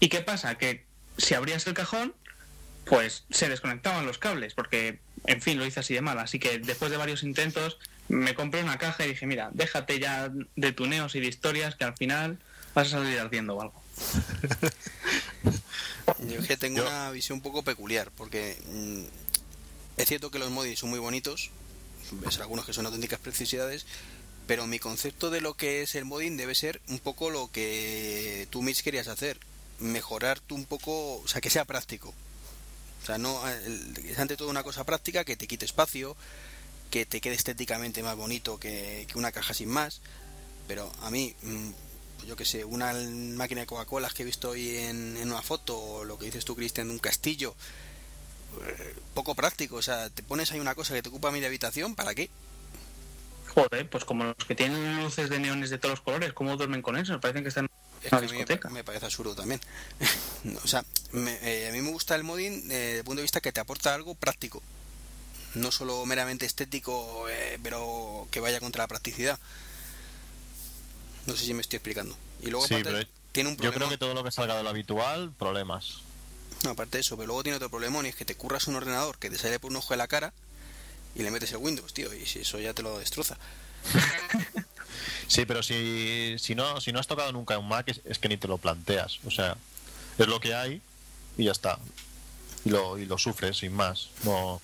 ¿Y qué pasa? Que si abrías el cajón, pues se desconectaban los cables, porque, en fin, lo hice así de mal. Así que después de varios intentos, me compré una caja y dije, mira, déjate ya de tuneos y de historias, que al final vas a salir ardiendo o algo. Yo es que tengo una visión un poco peculiar, porque mm, es cierto que los moddings son muy bonitos, ves algunos que son auténticas precisidades, pero mi concepto de lo que es el modding debe ser un poco lo que tú, Mitch, querías hacer, mejorar tú un poco, o sea, que sea práctico. O sea, no es ante todo una cosa práctica que te quite espacio, que te quede estéticamente más bonito que, que una caja sin más. Pero a mí, mm, yo que sé, una máquina de Coca-Cola que he visto hoy en, en una foto, o lo que dices tú, Cristian, de un castillo, eh, poco práctico. O sea, te pones ahí una cosa que te ocupa media habitación, ¿para qué? Joder, pues como los que tienen luces de neones de todos los colores, ¿cómo duermen con eso? Parecen que están en Es una que a mí me, discoteca. me parece absurdo también. No, o sea, me- eh, a mí me gusta el modding eh, desde el punto de vista que te aporta algo práctico. No solo meramente estético, eh, pero que vaya contra la practicidad. No sé si me estoy explicando. Y luego Sí, aparte, pero tiene un Yo problema. creo que todo lo que salga de lo habitual, problemas. No, aparte de eso, pero luego tiene otro problema y es que te curras un ordenador que te sale por un ojo de la cara y le metes el Windows, tío, y si eso ya te lo destroza. Sí, pero si, si, no, si no has tocado nunca un Mac, es, es que ni te lo planteas. O sea, es lo que hay y ya está. Y lo, y lo sufres sin más. No,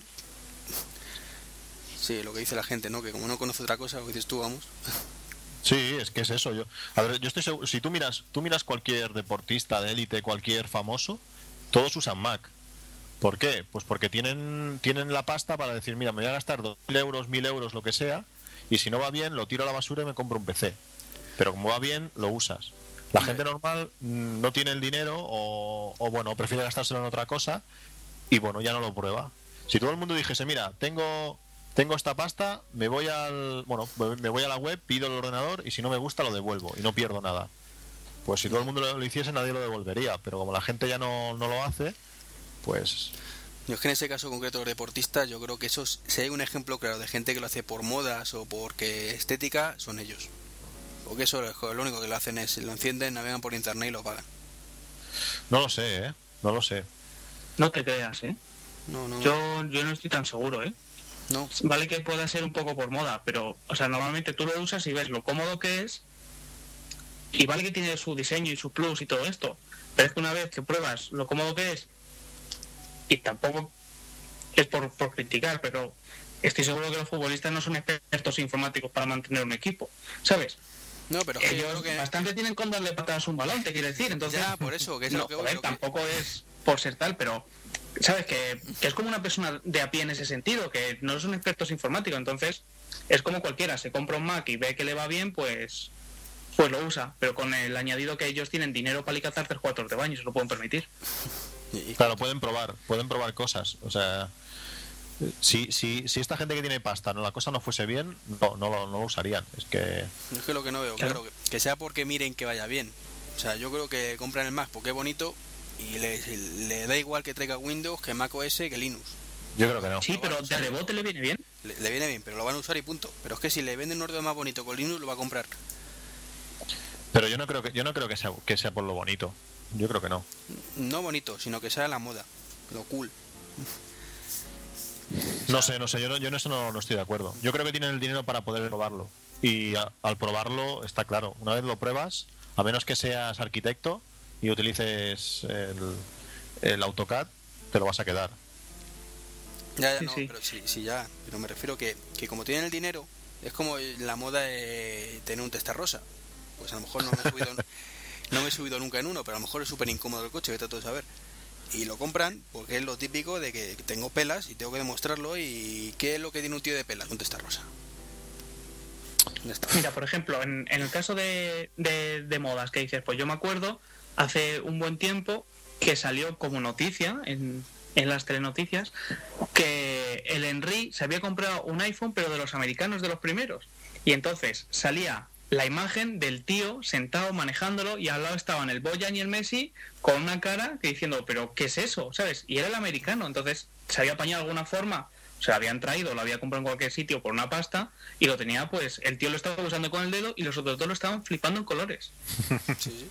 Sí, lo que dice la gente, ¿no? Que como no conoce otra cosa, lo que dices tú, vamos. Sí, es que es eso. Yo, a ver, yo estoy seguro, si tú miras, tú miras cualquier deportista de élite, cualquier famoso, todos usan Mac. ¿Por qué? Pues porque tienen, tienen la pasta para decir, mira, me voy a gastar 2.000 euros, 1.000 euros, lo que sea, y si no va bien, lo tiro a la basura y me compro un PC. Pero como va bien, lo usas. La gente normal mm, no tiene el dinero o, o, bueno, prefiere gastárselo en otra cosa y bueno, ya no lo prueba. Si todo el mundo dijese, mira, tengo tengo esta pasta, me voy al bueno, me voy a la web, pido el ordenador y si no me gusta lo devuelvo y no pierdo nada. Pues si todo el mundo lo, lo hiciese nadie lo devolvería, pero como la gente ya no, no lo hace, pues Yo es que en ese caso concreto de los deportistas, yo creo que esos, si hay un ejemplo claro de gente que lo hace por modas o porque estética, son ellos. Porque eso lo único que lo hacen es lo encienden, navegan por internet y lo pagan. no lo sé, ¿eh? No lo sé. No te creas, ¿eh? No, no, Yo, yo no estoy tan seguro, ¿eh? no. Vale que pueda ser un poco por moda, pero, o sea, normalmente tú lo usas y ves lo cómodo que es. Y vale que tiene su diseño y su plus y todo esto. Pero es que una vez que pruebas lo cómodo que es, y tampoco es por, por criticar, pero estoy seguro que los futbolistas no son expertos informáticos para mantener un equipo, ¿sabes? No, pero es que yo Ellos creo que... bastante tienen con darle patadas a un balón, te quiero decir. Entonces, Ya, por eso, que es no, lo que voy, joder, lo que- tampoco es por ser tal, pero sabes que, que es como una persona de a pie en ese sentido, que no son expertos informáticos, entonces es como cualquiera, se compra un Mac y ve que le va bien, pues pues lo usa, pero con el añadido que ellos tienen dinero para alcanzar tres cuartos de baño, se lo pueden permitir. Y- Claro, pueden probar, pueden probar cosas. O sea, si, si, si esta gente que tiene pasta, no la cosa no fuese bien, no, no, lo, no lo usarían. Es que Es que lo que no veo, Claro. claro, que, que sea porque miren que vaya bien. O sea, yo creo que compran el Mac porque es bonito y le, le da igual que traiga Windows, que Mac OS, que Linux. yo creo que no. Sí, pero de rebote le viene bien. Le, le viene bien, pero lo van a usar y punto. Pero es que si le venden un ordenador más bonito con Linux, lo va a comprar. Pero yo no creo que yo no creo que sea que sea por lo bonito. Yo creo que no. No bonito, sino que sea la moda, lo cool. No sé, no sé, yo, no- yo en eso no, no estoy de acuerdo. Yo creo que tienen el dinero para poder probarlo. Y a- al probarlo está claro, una vez lo pruebas, a menos que seas arquitecto y utilices el, el AutoCAD, te lo vas a quedar. Ya, ya, Sí, no, sí. pero sí, sí, ya. Pero me refiero que, que como tienen el dinero, es como la moda de tener un testa rosa. Pues a lo mejor no me he subido, no me he subido nunca en uno, pero a lo mejor es súper incómodo el coche, vete a todo saber. Y lo compran porque es lo típico de que tengo pelas y tengo que demostrarlo. ¿Y qué es lo que tiene un tío de pelas? Un testa rosa. Mira, por ejemplo, en, el caso de, de- de modas que dices, pues yo me acuerdo hace un buen tiempo que salió como noticia en, en las telenoticias que el Henry se había comprado un iPhone, pero de los americanos, de los primeros. Y entonces salía la imagen del tío sentado manejándolo y al lado estaban el Boyan y el Messi con una cara que diciendo, pero ¿qué es eso? ¿Sabes? Y era el americano, entonces se había apañado de alguna forma, se lo habían traído, lo había comprado en cualquier sitio por una pasta y lo tenía, pues el tío lo estaba usando con el dedo y los otros dos lo estaban flipando en colores. Sí, sí.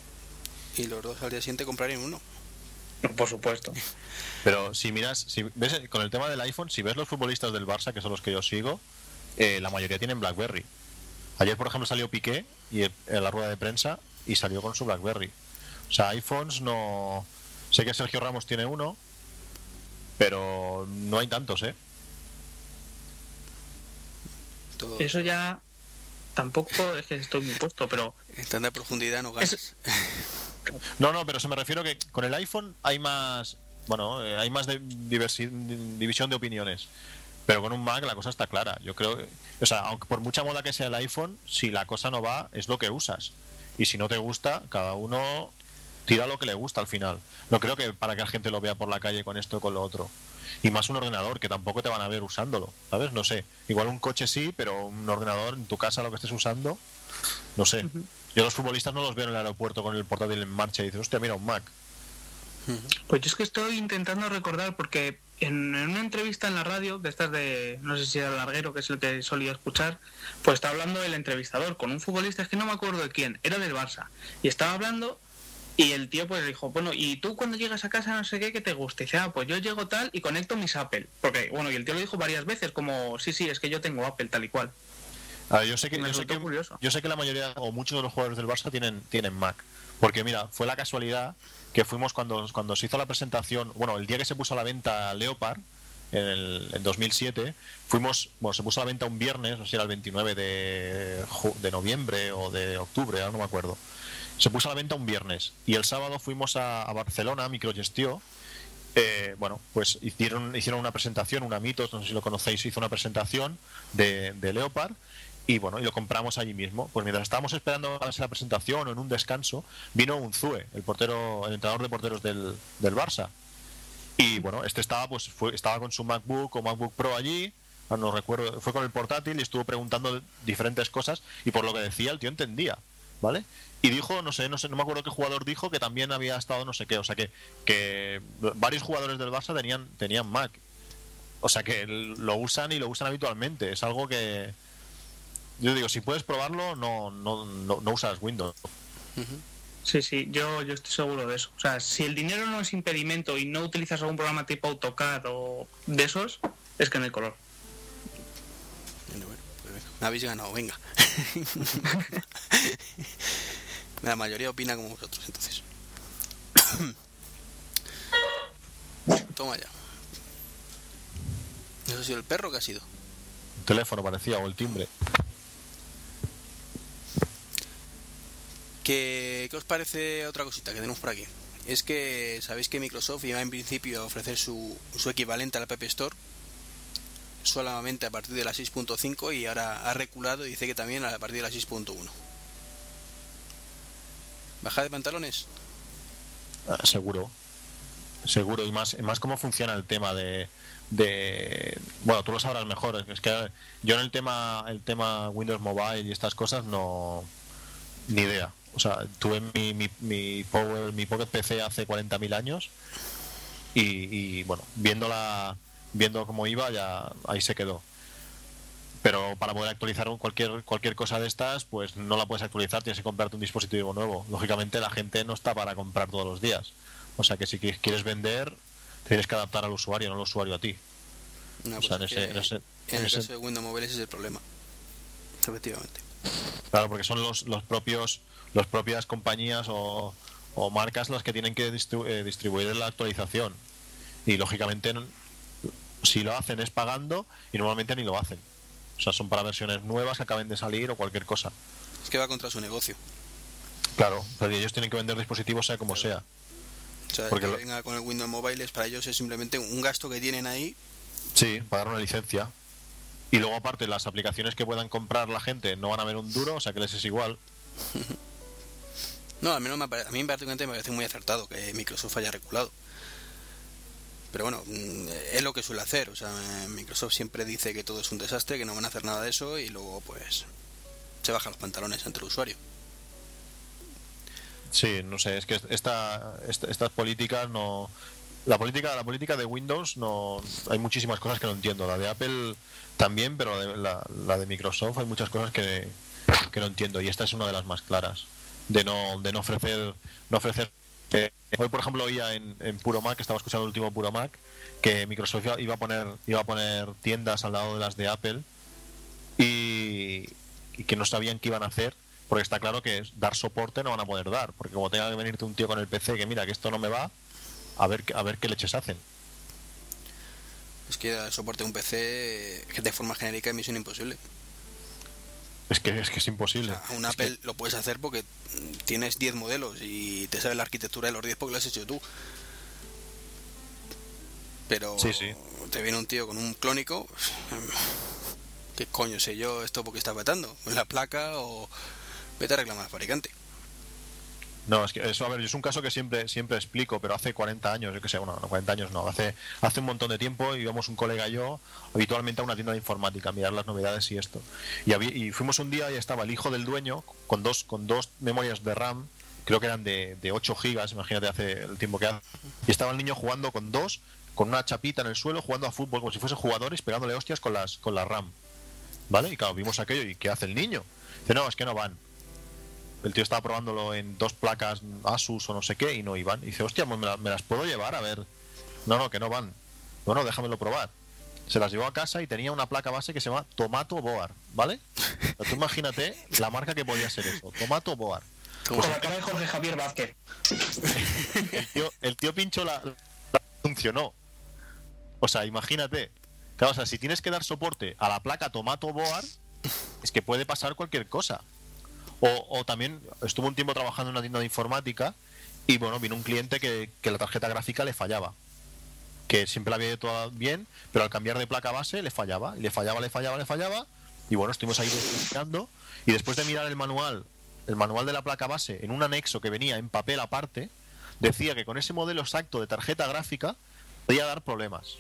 Y los dos al día siguiente comprarían uno. Por supuesto. Pero si miras, si ves con el tema del iPhone, si ves los futbolistas del Barça, que son los que yo sigo, eh, la mayoría tienen BlackBerry. Ayer, por ejemplo, salió Piqué y en la rueda de prensa y salió con su BlackBerry. O sea, iPhones no. Sé que Sergio Ramos tiene uno, pero no hay tantos, ¿eh? Todo Eso ya tampoco es que estoy muy puesto, pero en tanta profundidad no ganas. No, no, pero se me refiero que con el iPhone hay más, bueno, eh, hay más de diversi- división de opiniones. Pero con un Mac la cosa está clara. Yo creo, que- o sea, aunque por mucha moda que sea el iPhone, si la cosa no va, es lo que usas. Y si no te gusta, cada uno tira lo que le gusta al final. No creo que para que la gente lo vea por la calle con esto o con lo otro. Y más un ordenador, que tampoco te van a ver usándolo, ¿sabes? No sé. Igual un coche sí, pero un ordenador en tu casa, lo que estés usando, no sé. Yo los futbolistas no los veo en el aeropuerto con el portátil en marcha y dices, hostia, mira, un Mac. Pues yo es que estoy intentando recordar porque en, en una entrevista en la radio, de estas de, no sé si era Larguero, que es el que solía escuchar, pues está hablando el entrevistador con un futbolista, es que no me acuerdo de quién, era del Barça, y estaba hablando y el tío pues dijo, bueno, ¿y tú cuando llegas a casa no sé qué que te guste? Y dice, ah, pues yo llego tal y conecto mis Apple. Porque, bueno, y el tío lo dijo varias veces, como, sí, sí, es que yo tengo Apple tal y cual. Yo sé que, yo sé que, yo sé que la mayoría o muchos de los jugadores del Barça tienen, tienen Mac. Porque mira, fue la casualidad que fuimos cuando, cuando se hizo la presentación, bueno, el día que se puso a la venta Leopard, en, el, en 2007, fuimos, bueno, se puso a la venta un viernes, no sé si era el 29 de, de noviembre o de octubre, ahora no me acuerdo. Se puso a la venta un viernes y el sábado fuimos a, Barcelona, a Microgestió, eh, bueno, pues hicieron, hicieron una presentación, una mitos, no sé si lo conocéis, hizo una presentación de, de Leopard y bueno, y lo compramos allí mismo. Pues mientras estábamos esperando a la presentación o en un descanso, vino un Zue, el portero, el entrenador de porteros del, del Barça. Y bueno, este estaba pues fue, estaba con su MacBook o MacBook Pro allí, ah, no recuerdo, fue con el portátil y estuvo preguntando diferentes cosas y por lo que decía el tío entendía, ¿vale? Y dijo, no sé, no sé, no me acuerdo qué jugador dijo que también había estado no sé qué, o sea que, que varios jugadores del Barça tenían, tenían Mac. O sea que lo usan y lo usan habitualmente. Es algo que. Yo digo, si puedes probarlo, no, no, no, no usas Windows. Sí, sí, yo, yo estoy seguro de eso. O sea, si el dinero no es impedimento y no utilizas algún programa tipo AutoCAD o de esos, es que no hay color. Bueno, bueno, habéis ganado, venga. La mayoría opina como vosotros, entonces. Toma ya. ¿Eso ha sido el perro que ha sido? El teléfono parecía, o el timbre. ¿Qué, ¿Qué os parece otra cosita que tenemos por aquí? Es que sabéis que Microsoft iba en principio a ofrecer su, su equivalente al App Store solamente a partir de la 6.5 y ahora ha reculado y dice que también a partir de la 6.1. ¿Baja de pantalones? Ah, seguro. Seguro. Y más, más cómo funciona el tema de, de. Bueno, tú lo sabrás mejor. Es que yo en el tema, el tema Windows Mobile y estas cosas no. Ni idea. O sea, tuve mi, mi, mi, Power, mi Pocket PC hace 40.000 años y, y, bueno, viéndola, viendo cómo iba, ya ahí se quedó. Pero para poder actualizar cualquier, cualquier cosa de estas, pues no la puedes actualizar, tienes que comprarte un dispositivo nuevo. Lógicamente la gente no está para comprar todos los días. O sea que si quieres vender, tienes que adaptar al usuario, no al usuario a ti. No, o sea, en pues ese, en ese- en en el ese- caso de Windows Mobile ese es el problema. Efectivamente. Claro, porque son los, los propios las propias compañías o, o marcas las que tienen que distru- eh, distribuir la actualización. Y lógicamente, si lo hacen es pagando y normalmente ni lo hacen. O sea, son para versiones nuevas que acaben de salir o cualquier cosa. Es que va contra su negocio. Claro, porque ellos tienen que vender dispositivos sea como sea. O sea, Porque que lo- venga con el Windows Mobile es para ellos es simplemente un gasto que tienen ahí. Sí, pagar una licencia. Y luego aparte las aplicaciones que puedan comprar la gente no van a ver un duro, o sea que les es igual. No, al menos me a mí particularmente me parece muy acertado que Microsoft haya reculado. Pero bueno, mm, es lo que suele hacer. O sea, Microsoft siempre dice que todo es un desastre, que no van a hacer nada de eso y luego pues se baja los pantalones ante el usuario. Sí, no sé, es que esta, esta- estas políticas no... La política, la política de Windows no... Hay muchísimas cosas que no entiendo. La de Apple también, pero la de, la, la de Microsoft hay muchas cosas que, que no entiendo. Y esta es una de las más claras. De no, de no ofrecer... No ofrecer eh, hoy, por ejemplo, oía en, Puro Mac, estaba escuchando el último Puro Mac, que Microsoft iba- a poner, iba a poner tiendas al lado de las de Apple y, que no sabían qué iban a hacer porque está claro que dar soporte no van a poder dar porque como tenga que venirte un tío con el PC que mira que esto no me va a ver a ver qué leches hacen Es que el soporte de un PC que de forma genérica es misión imposible. Es que es que es O imposible sea, a un Es que- Apple lo puedes hacer porque tienes 10 modelos y te sabes la arquitectura de los 10 porque lo has hecho tú. Pero Sí, sí. te viene un tío con un clónico. ¿Qué coño sé yo esto porque está petando? ¿La placa o vete a reclamar al fabricante? No es que eso a ver es un caso que siempre siempre explico pero hace 40 años yo que sé bueno no 40 años no hace hace un montón de tiempo íbamos un colega y yo habitualmente a una tienda de informática a mirar las novedades y esto y, fuimos un día y estaba el hijo del dueño con dos con dos memorias de RAM creo que eran de, de 8 gigas imagínate hace el tiempo que hace y estaba el niño jugando con dos con una chapita en el suelo jugando a fútbol como si fuesen jugadores pegándole hostias con las con la RAM ¿vale? y claro vimos aquello y ¿qué hace el niño? dice no es que no van el tío estaba probándolo en dos placas Asus o no sé qué y no iban. Y dice, hostia, pues me, la- me las puedo llevar a ver. No, no, que no van. No, no, déjamelo probar. Se las llevó a casa y tenía una placa base que se llama Tomato Boar, ¿vale? Pero tú imagínate la marca que podía ser eso, Tomato Boar. ¿Cómo Con se- la cara de Jorge Javier Vázquez. El tío, el tío pincho la, la- funcionó. O sea, imagínate. Claro, o sea, si tienes que dar soporte a la placa Tomato Boar, es que puede pasar cualquier cosa. O, también estuvo un tiempo trabajando en una tienda de informática y bueno, vino un cliente que, que la tarjeta gráfica le fallaba. Que siempre la había ido todo bien, pero al cambiar de placa base le fallaba. Le fallaba, le fallaba, le fallaba. Y bueno, estuvimos ahí investigando. Y después de mirar el manual, el manual de la placa base en un anexo que venía en papel aparte, decía que con ese modelo exacto de tarjeta gráfica podía dar problemas.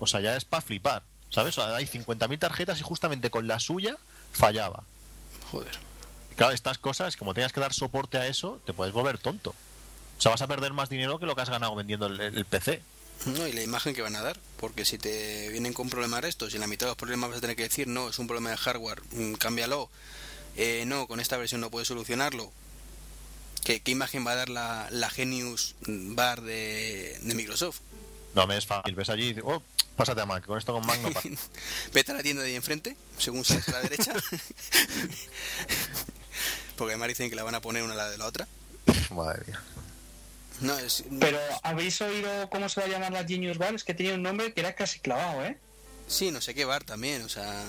O sea, ya es para flipar. ¿Sabes? O sea, hay 50.000 tarjetas y justamente con la suya fallaba. Joder. Claro, estas cosas, como tengas que dar soporte a eso, te puedes volver tonto. O sea, vas a perder más dinero que lo que has ganado vendiendo el, el PC. No, y la imagen que van a dar, porque si te vienen con problemas estos y en la mitad de los problemas vas a tener que decir, no, es un problema de hardware, mm, cámbialo, eh, no, con esta versión no puedes solucionarlo. ¿Qué, qué imagen va a dar la, la Genius Bar de, de Microsoft? No me es fácil. Ves allí y dices, oh, pásate a Mac. Con esto con Mac no pasa. Vete a la tienda de ahí enfrente, según sales a la derecha. porque además dicen que la van a poner una al lado de la otra. Madre mía. No, es, Pero ¿habéis oído cómo se va a llamar la Genius Bar? Es que tenía un nombre que era casi clavado, ¿eh? Sí, no sé qué bar también, o sea...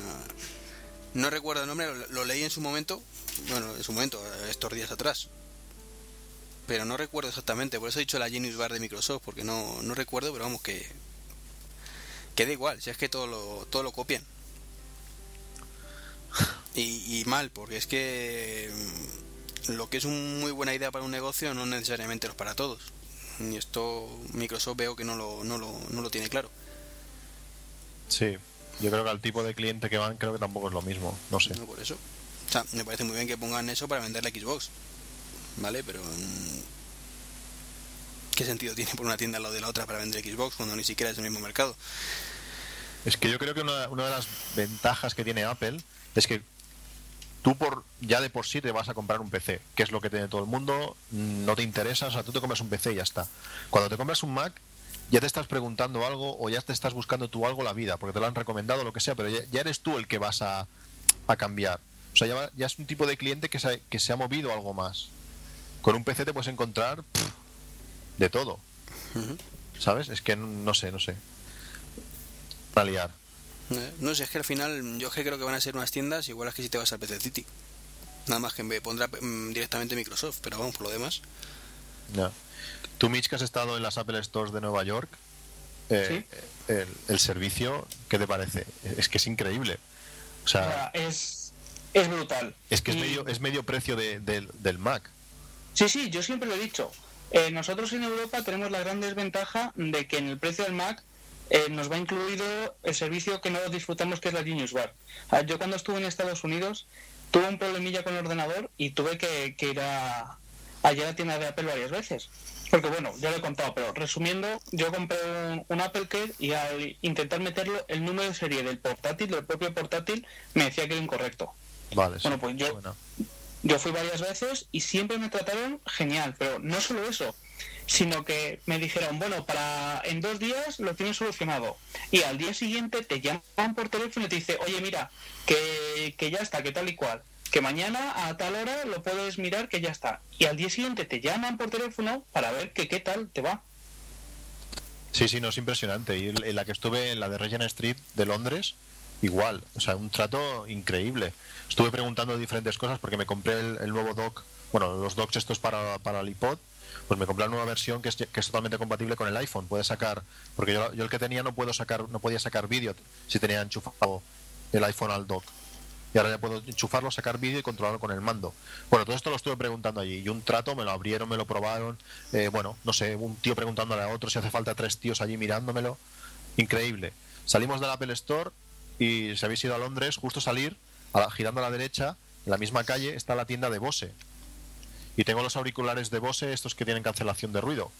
No recuerdo el nombre, lo, lo leí en su momento, bueno, en su momento, estos días atrás. Pero no recuerdo exactamente, por eso he dicho la Genius Bar de Microsoft, porque no, no recuerdo, pero vamos que... Que da igual, si es que todo lo, todo lo copian. Y, y mal, porque es que mm, lo que es una muy buena idea para un negocio no necesariamente lo es para todos. Y esto Microsoft veo que no lo, no lo, no lo tiene claro. Sí. Yo creo que al tipo de cliente que van, creo que tampoco es lo mismo. No sé. No por eso. O sea, me parece muy bien que pongan eso para vender la Xbox. ¿Vale? Pero. mm, ¿Qué sentido tiene por una tienda al lado de la otra para vender Xbox cuando ni siquiera es el mismo mercado? Es que yo creo que una, una de las ventajas que tiene Apple es que tú por ya de por sí te vas a comprar un PC, que es lo que tiene todo el mundo, no te interesa, o sea, tú te compras un PC y ya está. Cuando te compras un Mac, ya te estás preguntando algo o ya te estás buscando tú algo la vida, porque te lo han recomendado, lo que sea, pero ya, ya eres tú el que vas a, a cambiar. O sea, ya, va- ya es un tipo de cliente que se, ha- que se ha movido algo más. Con un PC te puedes encontrar pff, de todo. ¿Sabes? Es que no, no sé, no sé. Para liar. Eh, No sé, es que al final yo es que creo que van a ser unas tiendas igual que si te vas al PC City. Nada más que me pondrá mm, directamente Microsoft, pero vamos, por lo demás. Ya. Tú, Mitch, que has estado en las Apple Stores de Nueva York, eh, el, el servicio, ¿qué te parece? Es que es increíble. O sea, es, es brutal. es que es medio, es medio precio de- del- del Mac. Sí, sí, yo siempre lo he dicho. Eh, nosotros en Europa tenemos la gran desventaja de que en el precio del Mac eh, nos va incluido el servicio que no disfrutamos, que es la Genius Bar. Ah, Yo cuando estuve en Estados Unidos tuve un problemilla con el ordenador y tuve que, que ir a, allá a la tienda de Apple varias veces. Porque bueno, ya lo he contado, pero resumiendo, yo compré un, un Apple Care y al intentar meterlo, el número de serie del portátil, del propio portátil, me decía que era incorrecto. Vale, sí. Bueno, pues yo- Bueno. Yo fui varias veces y siempre me trataron genial, pero no solo eso, sino que me dijeron, bueno, para en dos días lo tienes solucionado. Y al día siguiente te llaman por teléfono y te dice, oye, mira, que, que ya está, que tal y cual. Que mañana a tal hora lo puedes mirar que ya está. Y al día siguiente te llaman por teléfono para ver que qué tal te va. Sí, sí, no, es impresionante. Y en la que estuve, en la de Regent Street de Londres, igual. O sea, un trato increíble. Estuve preguntando diferentes cosas porque me compré el, el nuevo dock, bueno, los docks estos para, para el iPod, pues me compré la nueva versión que es, totalmente compatible con el iPhone. Puede sacar, porque yo, el que tenía no puedo sacar, no podía sacar vídeo si tenía enchufado el iPhone al dock. Y ahora ya puedo enchufarlo, sacar vídeo y controlarlo con el mando. Bueno, todo esto lo estuve preguntando allí. Y un trato, me lo abrieron, me lo probaron. eh, bueno, no sé, un tío preguntándole a otro si hace falta tres tíos allí mirándomelo. Increíble. Salimos del Apple Store y si habéis ido a Londres, justo salir, girando a la derecha, en la misma calle, está la tienda de Bose. Y tengo los auriculares de Bose, estos que tienen cancelación de ruido.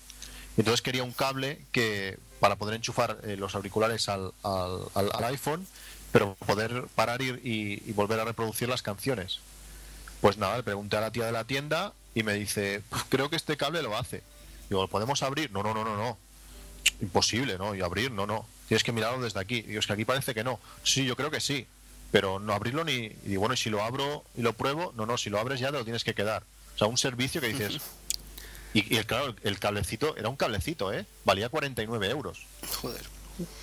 Entonces quería un cable que para poder enchufar eh, los auriculares al, al- al- al iPhone, pero poder parar y, y- volver a reproducir las canciones. Pues nada, le pregunté a la tía de la tienda y me dice, "Pues creo que este cable lo hace. Digo, ¿lo podemos abrir? No, no, no, no, no. Imposible, ¿no? Y abrir, no, no. Tienes que mirarlo desde aquí. Digo, es que aquí parece que no. Sí, yo creo que sí. Pero no abrirlo ni... Y digo, bueno, y si lo abro y lo pruebo, no, no, si lo abres ya te lo tienes que quedar. O sea, un servicio que dices... Y, claro, el cablecito, era un cablecito, ¿eh? Valía 49 euros. Joder.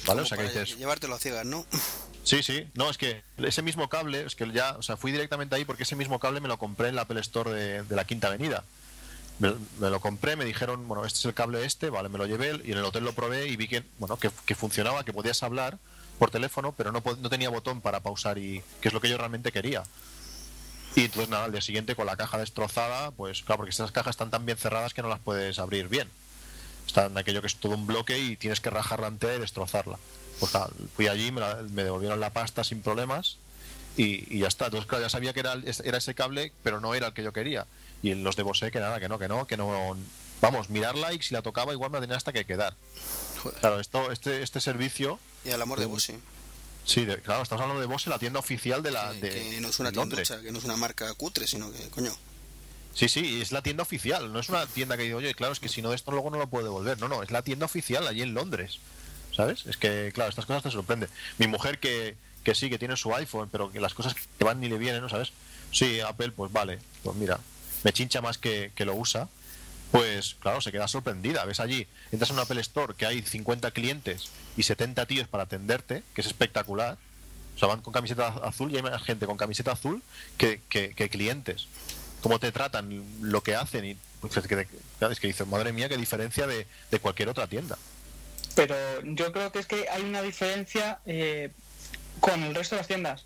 ¿Vale? O sea, que dices... Llevártelo a ciegas, ¿no? Sí, sí, no, es que ese mismo cable, es que ya, o sea, fui directamente ahí porque ese mismo cable me lo compré en la Apple Store de, de la Quinta Avenida. Me, me lo compré, me dijeron, bueno, este es el cable este, vale, me lo llevé y en el hotel lo probé y vi que, bueno, que, que funcionaba, que podías hablar por teléfono, pero no, no tenía botón para pausar y que es lo que yo realmente quería. Y entonces nada, al día siguiente con la caja destrozada, pues claro, porque estas cajas están tan bien cerradas que no las puedes abrir bien. Están aquello que es todo un bloque y tienes que rajarla entera y destrozarla. Pues claro, fui allí, me, la- me devolvieron la pasta sin problemas y, y ya está. Entonces, claro, ya sabía que era, era ese cable, pero no era el que yo quería. Y los de Bose, que nada, que no, que no, que no. Vamos, mirarla y si la tocaba igual me tenía hasta que quedar. Joder. Claro, esto, este, este servicio, Y al amor de vos, sí. de- claro, estamos hablando de Bose, la tienda oficial de la. Que, de, que no es una tienducha, que no es una marca cutre, sino que, coño. Sí, sí, es la tienda oficial, no es una tienda que digo, oye, claro, es que si no esto luego no lo puedo devolver. No, no, es la tienda oficial allí en Londres. ¿Sabes? Es que, claro, estas cosas te sorprenden. Mi mujer que, que sí, que tiene su iPhone, pero que las cosas que van ni le vienen, ¿no sabes? Sí, Apple, pues vale, pues mira, me chincha más que, que lo usa. Pues claro, se queda sorprendida. Ves allí, entras en un Apple Store que hay 50 clientes y 70 tíos para atenderte, que es espectacular. O sea, van con camiseta azul y hay más gente con camiseta azul que, que, que clientes. Cómo te tratan, lo que hacen. Y, pues, es, que, dices, madre mía, qué diferencia de, de cualquier otra tienda. Pero yo creo que es que hay una diferencia eh, con el resto de las tiendas.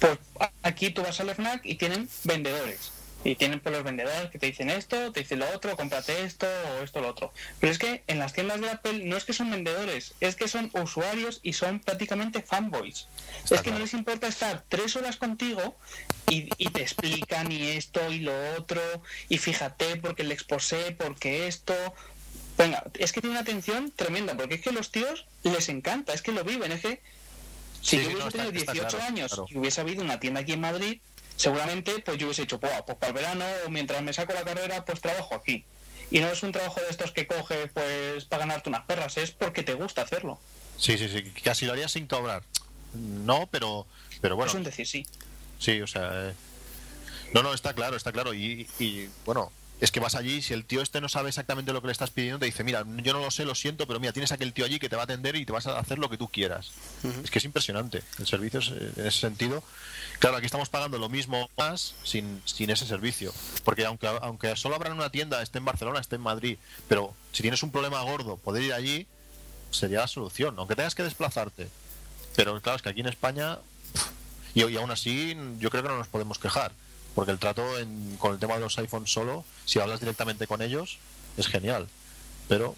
Pues a- aquí tú vas al FNAC y tienen vendedores. Y tienen pues los vendedores que te dicen esto, te dicen lo otro, cómprate esto o esto lo otro. Pero es que en las tiendas de Apple no es que son vendedores, es que son usuarios y son prácticamente fanboys. Está es que claro. no les importa estar tres horas contigo y, y te explican y esto y lo otro, y fíjate porque el exposé, porque esto, Venga, es que tiene una atención tremenda, porque es que los tíos les encanta, es que lo viven, es que si Sí, yo hubiese no, tenido está 18 claro, años claro. y hubiese habido una tienda aquí en Madrid, seguramente pues yo hubiese dicho, pues, para el verano o mientras me saco la carrera, pues trabajo aquí. Y no es un trabajo de estos que coges pues para ganarte unas perras, es porque te gusta hacerlo. Sí, sí, sí, casi lo haría sin cobrar. No, pero, pero bueno, Es un decir sí. Sí, o sea. eh, No, no, está claro, está claro. Y, y, bueno, es que vas allí, si el tío este no sabe exactamente lo que le estás pidiendo, te dice, mira, yo no lo sé, lo siento, pero mira, tienes aquel tío allí que te va a atender y te vas a hacer lo que tú quieras. Es que es impresionante. El servicio es, eh, en ese sentido. Claro, aquí estamos pagando lo mismo más sin, sin ese servicio. Porque aunque, aunque solo abran una tienda, esté en Barcelona, esté en Madrid, pero si tienes un problema gordo, poder ir allí sería la solución, aunque tengas que desplazarte. Pero claro, es que aquí en España, y, y aún así, yo creo que no nos podemos quejar, porque el trato en- con el tema de los iPhones solo, si hablas directamente con ellos, es genial. Pero,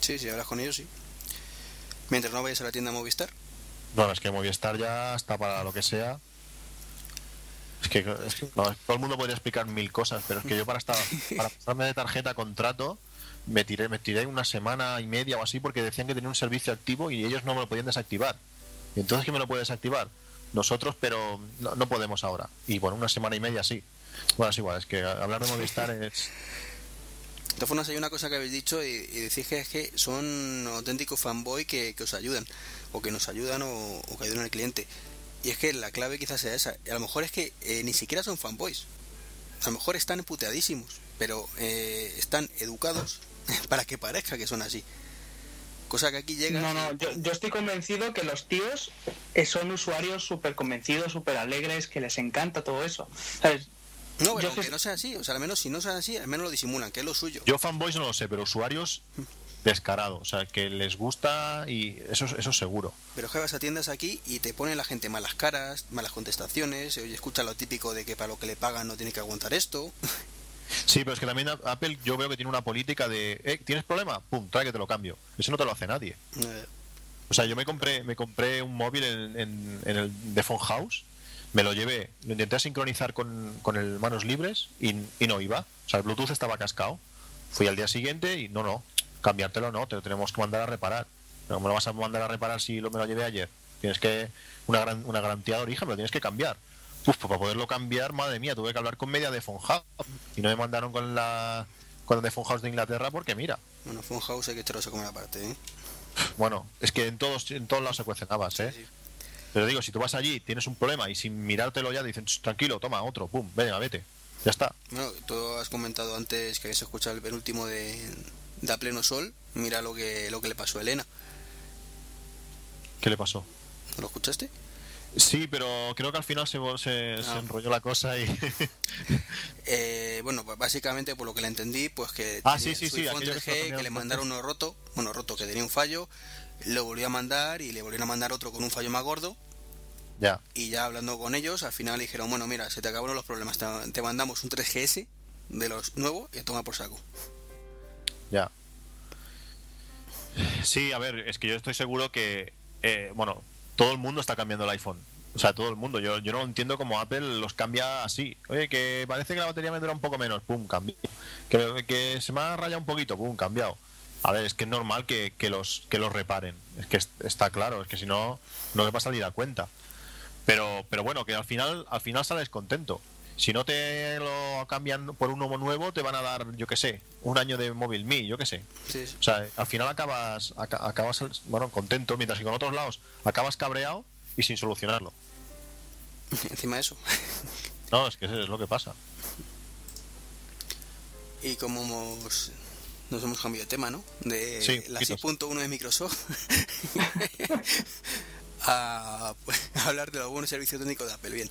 Sí, si hablas con ellos, sí. Mientras no vayas a la tienda Movistar. no, es que Movistar ya está para lo que sea. Es que, es que, no, todo el mundo podría explicar mil cosas, pero es que yo para estar para pasarme de tarjeta contrato me tiré, me tiré una semana y media o así porque decían que tenía un servicio activo y ellos no me lo podían desactivar. Y entonces, ¿quién me lo puede desactivar? Nosotros, pero no, no podemos ahora. Y bueno, una semana y media sí. Bueno, es igual, es que hablar de Movistar es... De todas formas, hay una cosa que habéis dicho y, y decís que es que son auténticos fanboy que, que os ayudan, o que nos ayudan o, o que ayudan al cliente. Y es que la clave quizás sea esa. A lo mejor es que eh, ni siquiera son fanboys. A lo mejor están puteadísimos, pero eh, están educados para que parezca que son así. Cosa que aquí llega. No, no, yo, yo estoy convencido que los tíos eh, son usuarios súper convencidos, súper alegres, que les encanta todo eso. ¿Sabes? No, pero yo aunque que- no sea así, o sea, al menos si no sea así, al menos lo disimulan, que es lo suyo. Yo fanboys no lo sé, pero usuarios descarados. O sea, que les gusta y eso, es- eso es seguro. Pero que vas a tiendas aquí y te pone la gente malas caras, malas contestaciones, oye, escucha lo típico de que para lo que le pagan no tiene que aguantar esto. Sí, pero es que también Apple yo veo que tiene una política de, eh, ¿tienes problema? Pum, trae que te lo cambio. Eso no te lo hace nadie. Eh, O sea, yo me compré, me compré un móvil en, en- en el de Phone House, me lo llevé, lo intenté sincronizar con, con el manos libres y, y no iba. O sea, el Bluetooth estaba cascado. Fui al día siguiente y no, no, cambiártelo no, te lo tenemos que mandar a reparar. Pero ¿cómo lo vas a mandar a reparar si lo, me lo llevé ayer? Tienes que, una, gran, una garantía de origen, me lo tienes que cambiar. Uf, pues para poderlo cambiar, madre mía, tuve que hablar con media de Phone House y no me mandaron con la con el de Phone House de Inglaterra porque mira, bueno, fue un house hay que echarlo a comer aparte, ¿eh? bueno, es que en todos en todos lados se cuecen habas, ¿eh? Sí, sí. Pero digo, si tú vas allí, tienes un problema y sin mirártelo ya dicen, "Ch, tranquilo, toma otro, pum, venga, vete. Ya está. Bueno, tú has comentado antes que habías escuchado el penúltimo de, de A Pleno Sol. Mira lo que, lo que le pasó a Elena. ¿Qué le pasó? ¿No lo escuchaste? Sí, pero creo que al final se, se, se Ah. enrolló la cosa y... Eh, bueno, pues básicamente por lo que le entendí, pues que Ah, sí, sí, sí, iPhone aquello que 3G estaba que, le mandaron uno roto, bueno, roto, que tenía un fallo, lo volvió a mandar y le volvieron a mandar otro con un fallo más gordo ya. y ya hablando con ellos, al final le dijeron, bueno, mira, se te acabaron los problemas, te, te mandamos un 3GS de los nuevos y toma por saco. Ya. Sí, a ver, es que yo estoy seguro que, eh, bueno, todo el mundo está cambiando el iPhone. O sea, todo el mundo. Yo, yo no entiendo cómo Apple los cambia así. Oye, que parece que la batería me dura un poco menos. Pum, cambio. Que, se me ha rayado un poquito. Pum, cambiado. A ver, es que es normal que, que los, que los reparen. Es que es- está claro. Es que si no, no les va a salir a cuenta. Pero, pero bueno, que al final, al final sales contento. Si no te lo cambian por uno nuevo, te van a dar, yo qué sé, un año de móvil me, yo qué sé. Sí, sí. O sea, al final acabas, aca- acabas bueno, contento, mientras que con otros lados acabas cabreado y sin solucionarlo. Encima de eso. No, es que eso es lo que pasa. Y como hemos, nos hemos cambiado de tema, ¿no? De Sí, la poquitos. 6.1 de Microsoft a, pues, a hablar de los buenos servicios técnicos de Apple. Bien.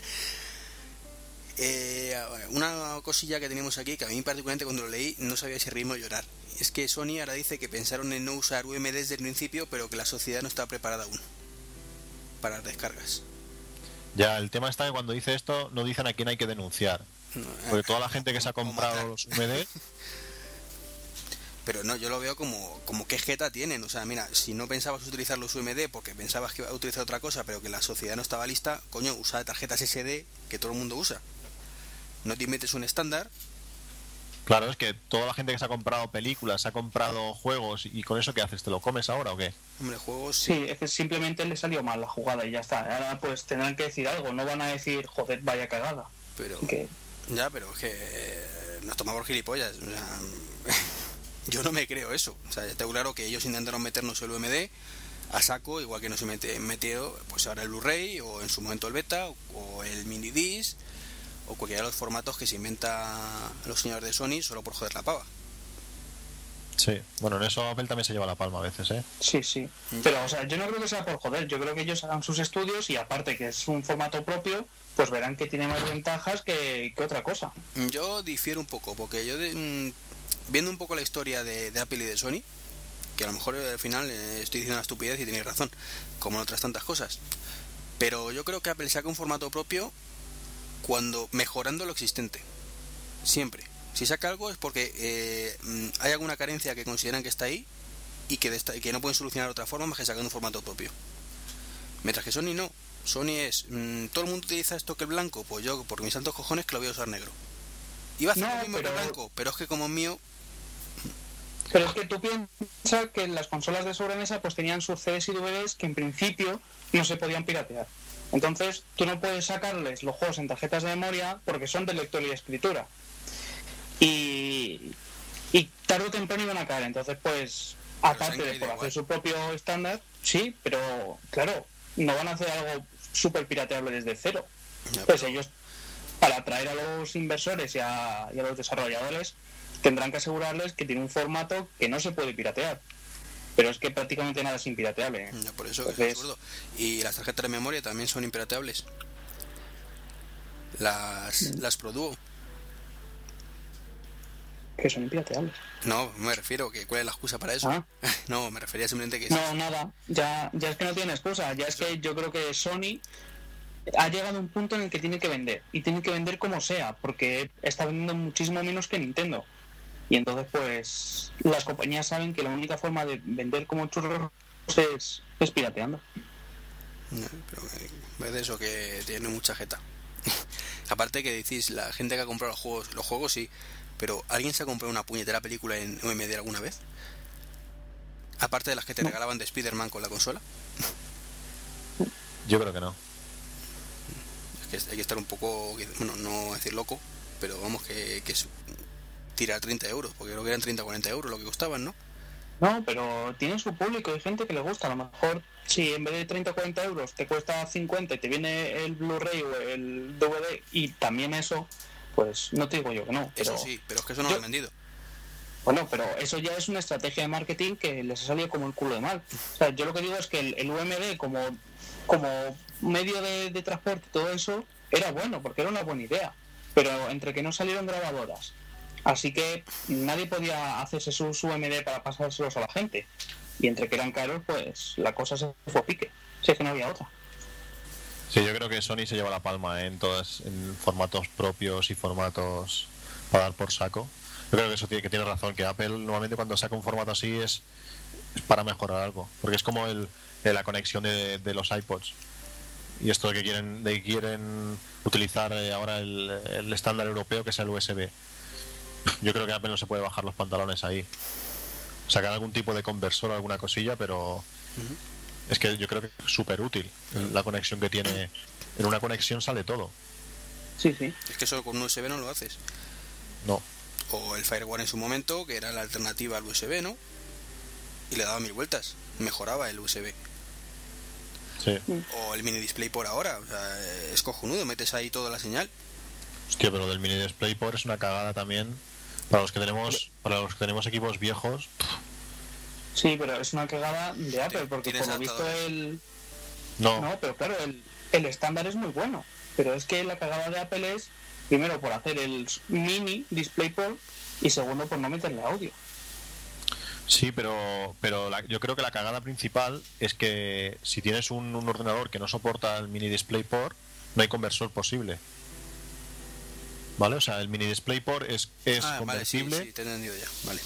Eh, una cosilla que tenemos aquí que a mí particularmente cuando lo leí no sabía si reírme o llorar. Es que Sony ahora dice que pensaron en no usar UMD desde el principio, pero que la sociedad no está preparada aún para las descargas. Ya, el tema está que cuando dice esto, no dicen a quién hay que denunciar. No, Porque toda la gente que se ha comprado los UMD, Pero no, yo lo veo como, como qué jeta tienen. O sea, mira, si no pensabas utilizar los UMD porque pensabas que iba a utilizar otra cosa, pero que la sociedad no estaba lista, coño, usa tarjetas SD que todo el mundo usa. No te metes un estándar. claro, es que toda la gente que se ha comprado películas, se ha comprado juegos, y con eso ¿qué haces? ¿Te lo comes ahora o qué? Hombre, juegos. Sí, es que simplemente le salió mal la jugada y ya está. Ahora pues tendrán que decir algo, no van a decir, joder, vaya cagada. Pero. Que Ya, pero es que eh, nos tomamos gilipollas. O sea, yo no me creo eso. O sea, está claro que ellos intentaron meternos el UMD a saco, igual que nos mete, metido pues ahora el Blu-ray o en su momento el beta o el mini disc o cualquiera de los formatos que se inventa los señores de Sony solo por joder la pava. Sí. Bueno, en eso Apple también se lleva la palma a veces, ¿eh? sí, sí. Pero, o sea, yo no creo que sea por joder, yo creo que ellos hagan sus estudios y aparte que es un formato propio, pues verán que tiene más ventajas que, que otra cosa. Yo difiero un poco, porque yo de- mm, viendo un poco la historia de, de Apple y de Sony, Que a lo mejor al final eh, estoy diciendo una estupidez y tenéis razón, como en otras tantas cosas. Pero yo creo que Apple saca un formato propio cuando mejorando lo existente. Siempre. Si saca algo es porque eh, hay alguna carencia que consideran que está ahí y que, esta- que no pueden solucionar de otra forma más que sacando un formato propio. Mientras que Sony no. Sony es, mm, todo el mundo utiliza esto que el blanco, pues yo por mis santos cojones que lo voy a usar negro. Iba a hacer No, lo mismo que el pero- blanco, pero es que como es mío, Pero es que tú piensas que las consolas de sobremesa pues tenían sus CDs y DVDs que en principio no se podían piratear. Entonces tú no puedes sacarles los juegos en tarjetas de memoria porque son de lectura y escritura. Y, y tarde o temprano iban a caer. Entonces pues, aparte de por igual. hacer su propio estándar, sí, pero claro, no van a hacer algo súper pirateable desde cero. ya, Pues ellos, para atraer a los inversores y a, y a los desarrolladores, tendrán que asegurarles que tiene un formato que no se puede piratear. Pero es que prácticamente nada es impirateable. ¿eh? ya, por eso es absurdo. Y las tarjetas de memoria también son impirateables. Las, Mm. las Produo. Que son impirateables. No, me refiero que cuál es la excusa para eso. Ah. No, me refería simplemente que No, nada. Ya, ya es que no tiene excusa. Ya es que yo creo que Sony ha llegado a un punto en el que tiene que vender. Y tiene que vender como sea, porque está vendiendo muchísimo menos que Nintendo. Y entonces, pues, las compañías saben que la única forma de vender como churros es, es pirateando. No, pero eh, ves eso que tiene mucha jeta. Aparte que decís, la gente que ha comprado los juegos, los juegos sí, pero ¿alguien se ha comprado una puñetera película en UMD alguna vez? Aparte de las que te regalaban de Spider-Man con la consola, Yo creo que no. es que hay que estar un poco, bueno, no decir loco, pero vamos que, que es tirar 30 euros, porque creo que eran 30 o 40 euros lo que costaban, ¿no? No, pero tiene su público, hay gente que le gusta. A lo mejor, si en vez de 30 o 40 euros te cuesta 50 y te viene el Blu-ray o el DVD y también eso, pues no te digo yo que no. Pero, Eso sí, pero es que eso no yo- lo han vendido. Bueno, pero eso ya es una estrategia de marketing que les ha salido como el culo de mal. O sea, yo lo que digo es que el, el UMD como, como medio de, de transporte y todo eso era bueno, porque era una buena idea. Pero entre que no salieron grabadoras, así que nadie podía hacerse sus UMD para pasárselos a la gente. Y entre que eran caros, pues la cosa se fue pique. Si es que no había otra. Sí, yo creo que Sony se lleva la palma en todas, en formatos propios y formatos para dar por saco. Yo creo que eso tiene que tiene razón, que Apple normalmente cuando saca un formato así es, es para mejorar algo, porque es como el, la conexión de, de los iPods. Y esto de que quieren, de que quieren utilizar eh, ahora el, el estándar europeo que es el USB. Yo creo que Apple no se puede bajar los pantalones ahí. Sacar algún tipo de conversor o alguna cosilla, pero es que yo creo que es súper útil la conexión que tiene. En una conexión sale todo. Sí, sí. Es que eso con un USB no lo haces. No. O el Firewall en su momento, que era la alternativa al USB, ¿no? Y le daba mil vueltas, mejoraba el USB. Sí. O el mini display por ahora, o sea, es cojonudo, metes ahí toda la señal. Hostia, pero del mini DisplayPort es una cagada también. Para los que tenemos, para los que tenemos equipos viejos, Sí, pero es una cagada de Apple, porque por lo visto el, no. No, pero claro, el, el estándar es muy bueno. Pero es que la cagada de Apple es, primero, por hacer el mini DisplayPort y segundo, por no meterle audio. Sí, pero, pero la- yo creo que la cagada principal es que si tienes un, un ordenador que no soporta el mini DisplayPort, no hay conversor posible. ¿Vale? O sea, el mini DisplayPort es, es ah, vale, sí, convertible. sí, te he entendido ya, vale.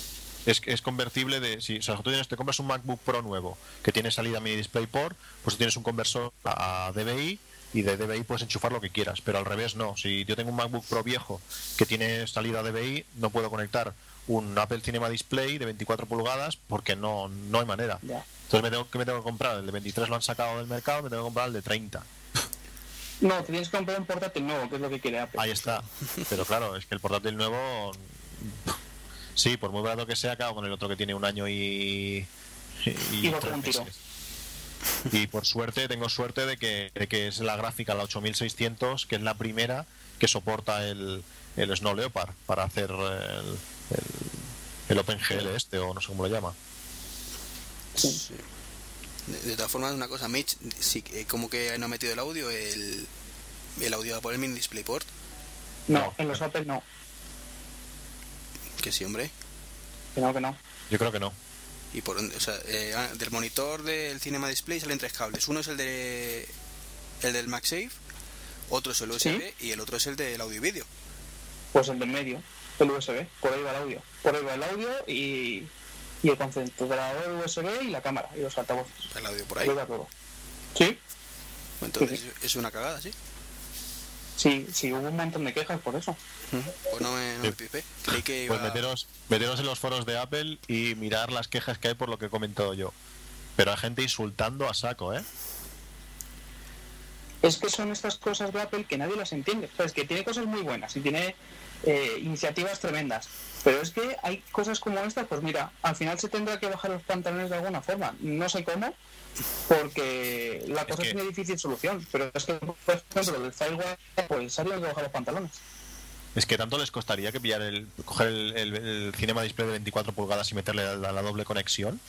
es, es convertible de si o sea, tú tienes, te compras un MacBook Pro nuevo que tiene salida mini DisplayPort pues tienes un conversor a DVI y de DVI puedes enchufar lo que quieras pero al revés no si yo tengo un MacBook Pro viejo que tiene salida DVI no puedo conectar un Apple Cinema Display de 24 pulgadas porque no no hay manera entonces me tengo que me tengo que comprar el de 23 lo han sacado del mercado me tengo que comprar el de 30 No, te tienes que comprar un portátil nuevo, que es lo que quiere Apple. Ahí está. Pero claro, es que el portátil nuevo, sí, por muy barato que sea, claro, con el otro que tiene un año y. Tres meses. Y por suerte, tengo suerte de que, de que es la gráfica, la 8600, que es la primera que soporta el, el Snow Leopard para hacer el, el, el OpenGL este, o no sé cómo lo llama. Sí. De, de todas formas, una cosa, Mitch, sí, que- como que no ha metido el audio, el, el audio por el mini DisplayPort, No, No. en los Apple no. que sí, hombre. Que no, que no. Yo creo que no. Y por donde, o sea, eh, ah, del monitor del Cinema Display salen tres cables. Uno es el de el del MagSafe, otro es el USB y el otro es el del audio y vídeo. Pues el del medio, el USB, por ahí va el audio. Por ahí va el audio y, y el concentrador USB y la cámara y los altavoces. El audio por Ahí todo. Sí, Entonces es una cagada, ¿sí? sí, sí, hubo un montón de quejas por eso. Pues no me, no me pipé. Creí que iba... Pues meteros, meteros en los foros de Apple y mirar las quejas que hay por lo que he comentado yo. Pero hay gente insultando a saco, ¿eh? Es que son estas cosas de Apple que nadie las entiende. O sea, es que tiene cosas muy buenas y tiene eh, iniciativas tremendas. Pero es que hay cosas como estas, pues mira, al final se tendrá que bajar los pantalones de alguna forma. No sé cómo, porque la cosa que- tiene difícil solución. Pero es que, por ejemplo, del Firewall, pues se habrían que bajar los pantalones. Es que tanto les costaría que pillar el, coger el, el- el Cinema Display de 24 pulgadas y meterle la, la doble conexión.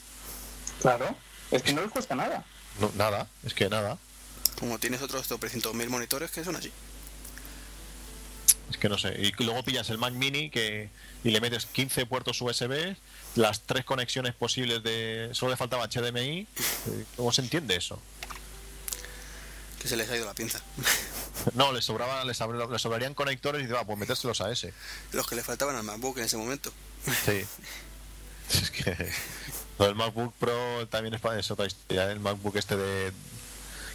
Claro, es que no les cuesta nada. No, nada, es que nada. Como tienes otros 300.000 monitores que son así. Es que no sé. Y luego pillas el Mac Mini que, y le metes 15 puertos USB, las tres conexiones posibles de. Solo le faltaba HDMI. Eh, ¿Cómo se entiende eso? Que se les ha ido la pinza. No, les, sobraba, les, les sobrarían conectores y dice, va, pues metérselos a ese. Los que le faltaban al MacBook en ese momento. Sí. Es que. Del MacBook Pro también es, pa- es otra historia. ¿eh? El MacBook este de.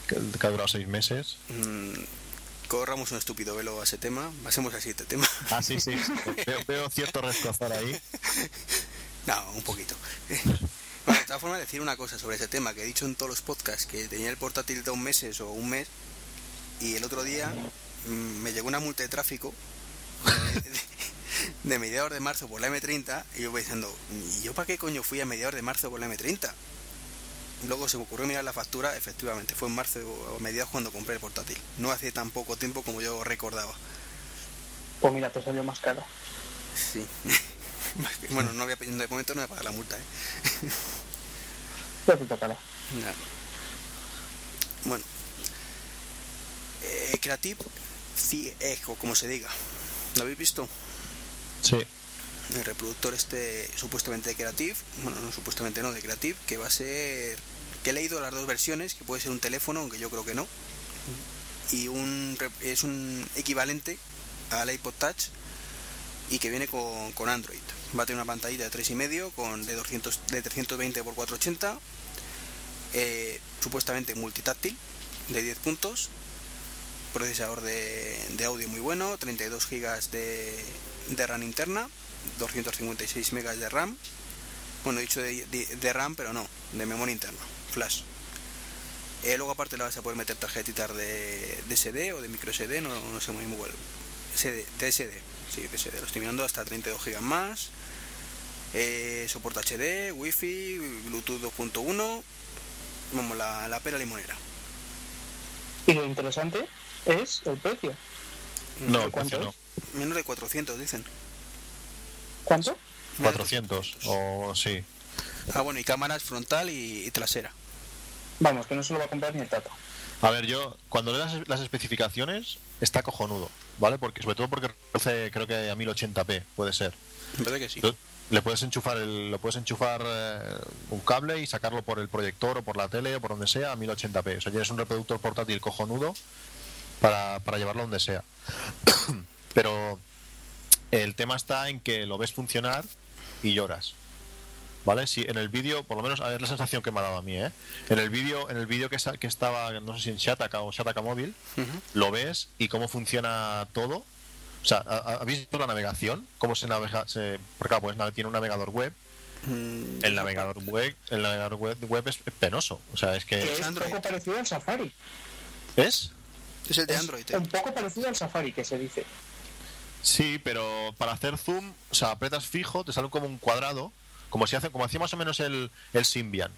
que, que ha durado seis meses. Mm, corramos un estúpido velo a ese tema. Pasemos al siguiente tema. Ah, sí, sí. veo, veo cierto rescozar ahí. No, un poquito. Bueno, de todas formas, decir una cosa sobre ese tema que he dicho en todos los podcasts que tenía el portátil dos meses o un mes y el otro día mm, me llegó una multa de tráfico de, de- de mediados de marzo por la M30 y yo voy diciendo, ¿y yo para qué coño fui a mediados de marzo por la M30? Luego se me ocurrió mirar la factura, efectivamente, fue en marzo o a mediados cuando compré el portátil. No hace tan poco tiempo como yo recordaba. Pues mira, te salió más caro. Sí. bueno, no voy a, de momento no voy a pagar la multa, ¿eh? Ya te tocará. Bueno. Eh, Creative Echo, como se diga. ¿Lo habéis visto? Sí. El reproductor este supuestamente de Creative, bueno, no supuestamente no, de Creative, que va a ser... que he leído las dos versiones, que puede ser un teléfono, aunque yo creo que no. Y un es un equivalente al iPod Touch y que viene con, con Android. Va a tener una pantallita de 3,5 con de 200 de 320 x 480 eh, supuestamente multitáctil de 10 puntos procesador de, de audio muy bueno 32 GB de, de RAM interna 256 MB de RAM bueno he dicho de- de RAM pero no de memoria interna flash Eh, luego aparte le vas a poder meter tarjetitas de, de SD o de micro SD no, no sé muy bien cuál SD, TSD sí TSD lo estoy mirando hasta 32 GB más eh, soporta HD, Wi-Fi, Bluetooth 2.1 vamos la, la pera limonera Y lo interesante es el precio. No, el ¿Cuánto precio no. menos de 400 dicen ¿Cuánto? 400 o sí. Ah, bueno, y cámaras frontal y, y trasera. Vamos, que no se lo va a comprar ni el tato. A ver, yo cuando leo las, las especificaciones está cojonudo, ¿vale? Porque sobre todo porque reduce creo que a 1080p, puede ser. En verdad que sí. Le puedes enchufar el, le puedes enchufar eh, un cable y sacarlo por el proyector o por la tele o por donde sea a 1080p. O sea, tienes un reproductor portátil cojonudo para, para llevarlo donde sea. Pero el tema está en que lo ves funcionar y lloras. ¿Vale? Si en el vídeo, por lo menos, a ver la sensación que me ha dado a mí, ¿eh? En el vídeo, en el vídeo que, que estaba, no sé si en Shataka o Shataka móvil, lo ves y cómo funciona todo. O sea, ¿ha- ha- ¿habéis visto la navegación? ¿Cómo se navega? Se, porque claro, pues tiene un navegador web. Mm, El navegador web, el navegador web, web es penoso. O sea, es Que que es Android. poco parecido al Safari. es. Es el de Es Android. eh. Un poco parecido al Safari, que se dice. Sí, pero para hacer zoom, o sea, apretas fijo, te sale como un cuadrado, como si hace, como hacía más o menos el, el Symbian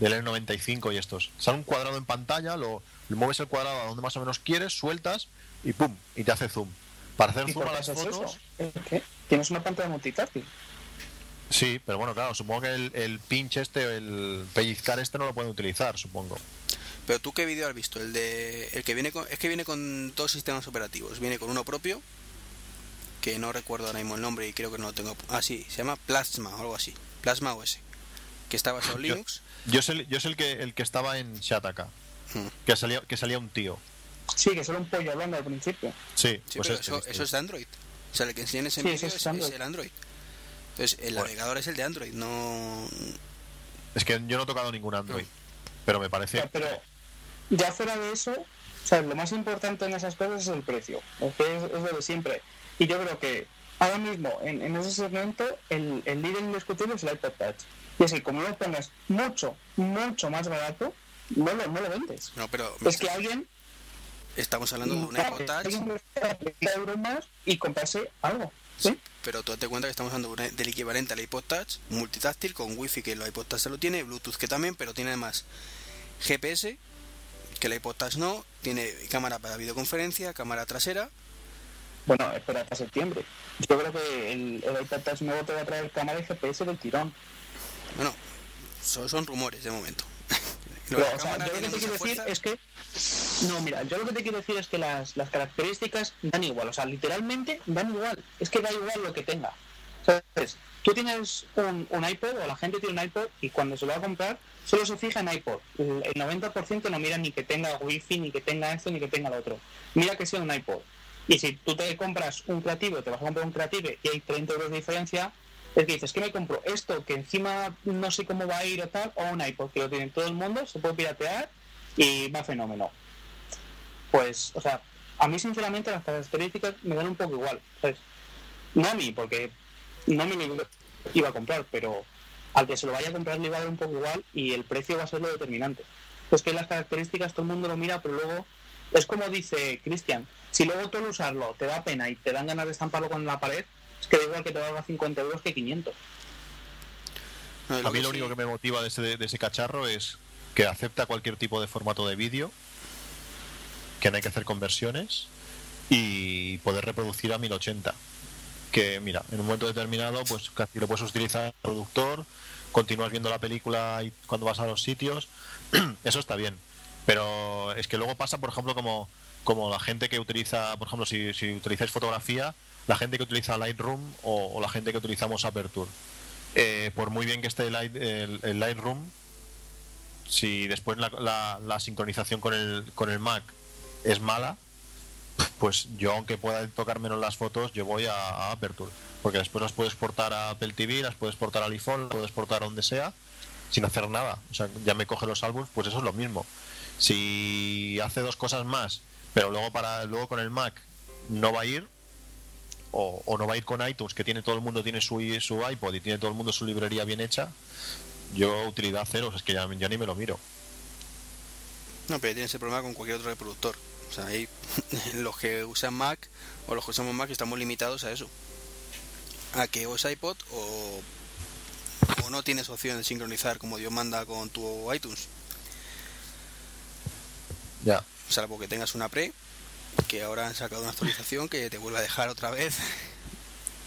del N95 y estos. Sale un cuadrado en pantalla, lo, lo mueves el cuadrado a donde más o menos quieres, sueltas y pum, y te hace zoom. Para hacer ¿Y zoom a las fotos, Tienes una pantalla multitáctil. sí, pero bueno, claro, supongo que el, el pinch este, el pellizcar este no lo pueden utilizar, supongo. Pero tú qué vídeo has visto? El de el que viene con es que viene con dos sistemas operativos. Viene con uno propio que no recuerdo ahora mismo el nombre y creo que no lo tengo. Ah, sí, se llama Plasma o algo así. Plasma OS. que está basado en Linux. Yo sé el que el que estaba en Shataka, Hmm. que salía que salía un tío. Sí, que solo un pollo hablando al principio. Sí, Sí, pues pero este, eso, este. eso es de Android. O sea, el que enseñan ese Sí, es, es Android. es el Android. Entonces, el Bueno. navegador es el de Android, no... Es que yo no he tocado ningún Android, pero me parece Ya, pero ya fuera de eso, o sea, lo más importante en esas cosas es el precio. Es, es lo de siempre. Y yo creo que ahora mismo, en, en ese segmento, el, el líder indiscutible es el iPod Touch. Y es que como lo pongas mucho, mucho más barato, no lo, no lo vendes. No, pero Es que alguien, estamos hablando de un iPod Touch, alguien le da 30 euros más y comprarse algo. ¿sí? pero tú date cuenta que estamos hablando del equivalente al iPod Touch, multitáctil, con Wi-Fi que el iPod Touch se lo tiene, Bluetooth que también, pero tiene además GPS, que el iPod Touch no, tiene cámara para videoconferencia, cámara trasera, Bueno, espera hasta septiembre. Yo creo que el, el iPod Touch nuevo te va a traer cámara y GPS del tirón. bueno, son, son rumores de momento. Pero, La o sea, cámara yo lo que te quiero decir es que. No, mira, yo lo que te quiero decir es que las, las características dan igual, o sea, literalmente dan igual. Es que da igual lo que tenga. ¿Sabes? Tú tienes un, un iPod o la gente tiene un iPod y cuando se lo va a comprar solo se fija en iPod. El, el 90% no mira ni que tenga Wi-Fi, ni que tenga esto, ni que tenga lo otro. Mira que sea un iPod. Y si tú te compras un creativo, te vas a comprar un creativo y hay 30 euros de diferencia, es que dices, ¿qué me compro? Esto que encima no sé cómo va a ir o tal, o un iPod que lo tiene todo el mundo, se puede piratear y va fenómeno. Pues, o sea, a mí sinceramente las características me dan un poco igual. No a mí, porque no me iba a comprar, pero al que se lo vaya a comprar le va a dar un poco igual y el precio va a ser lo determinante. Es que las características todo el mundo lo mira, pero luego es como dice Cristian, si luego tú al usarlo te da pena y te dan ganas de estamparlo con la pared, es que da igual que te valga 50 euros que 500. No, A mí lo único que me motiva de ese, de ese cacharro es que acepta cualquier tipo de formato de vídeo, que no hay que hacer conversiones y poder reproducir a 1080. Que mira, en un momento determinado, pues casi lo puedes utilizar el productor, continúas viendo la película y cuando vas a los sitios, eso está bien. Pero es que luego pasa, por ejemplo, como, como la gente que utiliza, por ejemplo, si, si utilizáis fotografía, la gente que utiliza Lightroom o, la gente que utilizamos Aperture. Eh, por muy bien que esté el, Light- el- el Lightroom, si después la, sincronización con el, con el Mac es mala, pues yo aunque pueda tocar menos las fotos, yo voy a, Aperture, porque después las puedes portar a Apple TV, las puedes portar al iPhone, las puedes portar a donde sea, sin hacer nada. O sea, ya me coge los álbumes, pues eso es lo mismo. Si hace dos cosas más, pero luego para luego con el Mac no va a ir, o, o no va a ir con iTunes, que tiene todo el mundo tiene su, su iPod y tiene todo el mundo su librería bien hecha, yo utilidad cero, es que ya, ni me lo miro. No, pero tienes el problema con cualquier otro reproductor. O sea, ahí los que usan Mac o los que usamos Mac estamos limitados a eso. A que o es iPod o, o no tienes opción de sincronizar como Dios manda con tu iTunes. Ya. Salvo que tengas una pre, que ahora han sacado una actualización que te vuelve a dejar otra vez.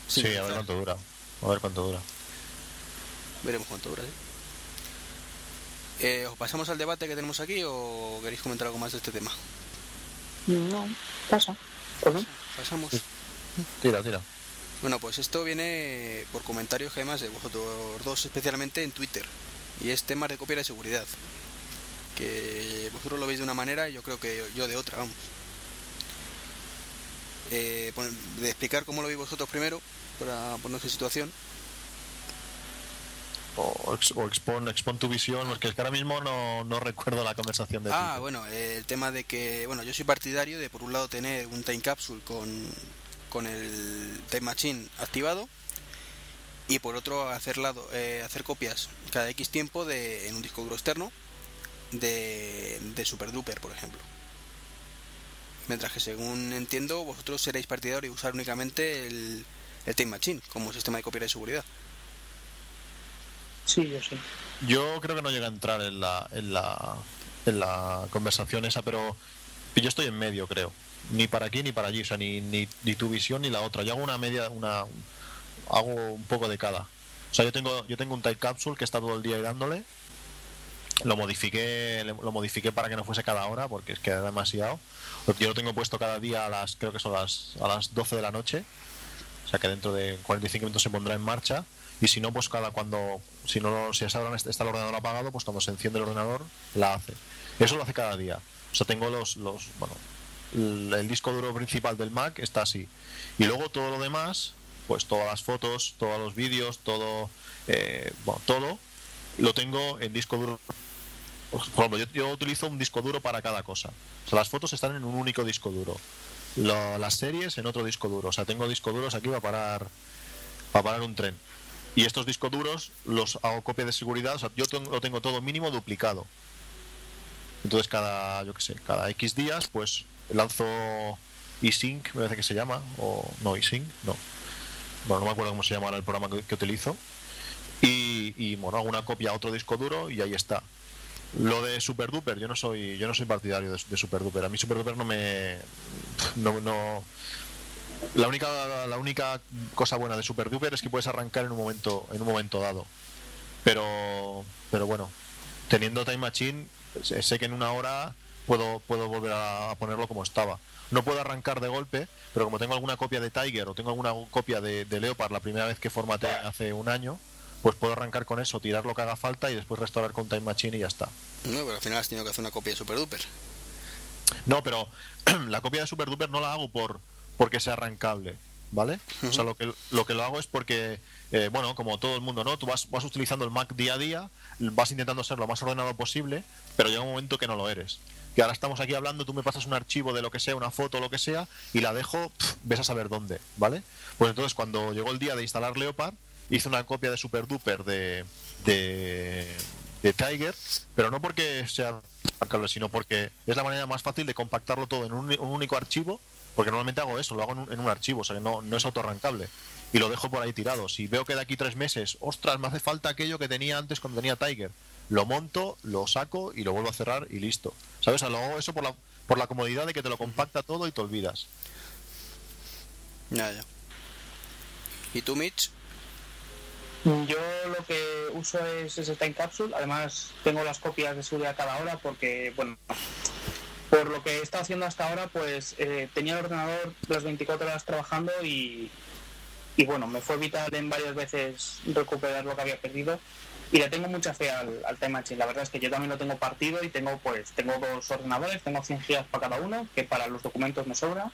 Sí, a ver cuánto dura. A ver cuánto dura. Veremos cuánto dura. ¿sí? Eh, ¿Os pasamos al debate que tenemos aquí o queréis comentar algo más de este tema? No, pasa. ¿Por qué? Pasamos. Tira, tira. Bueno, pues esto viene por comentarios que además de vosotros dos, especialmente en Twitter. Y es tema de copia de seguridad. Que vosotros lo veis de una manera y yo creo que yo de otra, vamos. Eh, de explicar cómo lo veis vosotros primero, para ponernos en situación. O, ex- o expon, expon tu visión, porque es que ahora mismo no, no recuerdo la conversación de Ah, Twitter. bueno, el tema de que, bueno, yo soy partidario de por un lado tener un time capsule con, con el time machine activado y por otro hacer, lado, eh, hacer copias cada X tiempo de, en un disco duro externo de, de Super Duper, por ejemplo. Mientras que según entiendo, vosotros seréis partidario de usar únicamente el, el time machine como sistema de copia de seguridad. Sí, yo sí. Yo creo que no llega a entrar en la, en la, en la conversación esa, pero yo estoy en medio, creo. Ni para aquí ni para allí, o sea, ni, ni, ni tu visión ni la otra. Yo hago una media, una hago un poco de cada. O sea, yo tengo, yo tengo un type capsule que está todo el día ahí dándole. Lo modifiqué, lo modifiqué para que no fuese cada hora, porque es que era demasiado. Yo lo tengo puesto cada día a las, creo que son las, a las 12 de la noche. O sea que dentro de 45 minutos se pondrá en marcha. y si no, pues cada cuando, si no si está el ordenador apagado, pues cuando se enciende el ordenador, la hace. Eso lo hace cada día. O sea, tengo los, los bueno, el, disco duro principal del Mac está así. Y luego todo lo demás, pues todas las fotos, todos los vídeos, todo, eh, todo, lo tengo en disco duro. Por ejemplo, yo, utilizo un disco duro para cada cosa. O sea, las fotos están en un único disco duro. Las series en otro disco duro. O sea, tengo discos duros aquí para parar, para parar un tren. Y estos discos duros los hago copia de seguridad. O sea, yo tengo- lo tengo todo mínimo duplicado. Entonces cada, yo qué sé, cada X días, pues lanzo eSync, me parece que se llama, o no eSync, no. Bueno, no me acuerdo cómo se llama el programa que, utilizo. Y, y, bueno, hago una copia a otro disco duro y ahí está. Lo de Super Duper, yo no soy, yo no soy partidario de, de Super Duper. A mí Super Duper no me, no, no. La única, la única cosa buena de Super Duper es que puedes arrancar en un momento, en un momento dado. Pero, pero bueno, teniendo Time Machine, sé que en una hora puedo, puedo volver a, ponerlo como estaba. No puedo arrancar de golpe, pero como tengo alguna copia de Tiger o tengo alguna copia de, de Leopard la primera vez que formateé hace un año, pues puedo arrancar con eso, tirar lo que haga falta y después restaurar con Time Machine y ya está. No, pero al final has tenido que hacer una copia de Super Duper. No, pero la copia de Super Duper no la hago por porque sea arrancable, ¿vale? O sea, lo que, lo que lo hago es porque, eh, bueno, como todo el mundo, ¿no? Tú vas, vas utilizando el Mac día a día, vas intentando ser lo más ordenado posible, pero llega un momento que no lo eres. Que ahora estamos aquí hablando, tú me pasas un archivo de lo que sea, una foto, lo que sea, y la dejo, ves a saber dónde, ¿vale? Pues entonces cuando llegó el día de instalar Leopard, hice una copia de Super Duper de, de, de Tiger, pero no porque sea sino porque es la manera más fácil de compactarlo todo en un, un único archivo, porque normalmente hago eso, lo hago en un, en un archivo, o sea que no, no es autorrancable. Y lo dejo por ahí tirado. Si veo que de aquí tres meses, ostras, me hace falta aquello que tenía antes cuando tenía Tiger, lo monto, lo saco y lo vuelvo a cerrar y listo. ¿Sabes? O sea, lo hago eso por la, por la comodidad de que te lo compacta todo y te olvidas. Ya, ya. ¿Y tú, Mitch? Yo lo que uso es ese Time Capsule. Además, tengo las copias de seguridad cada hora porque, bueno, por lo que he estado haciendo hasta ahora, pues eh, tenía el ordenador las 24 horas trabajando y, y, bueno, me fue vital en varias veces recuperar lo que había perdido. Y le tengo mucha fe al, al Time Machine. La verdad es que yo también lo tengo partido y tengo, pues, tengo dos ordenadores, tengo 100 gigas para cada uno, que para los documentos me sobra.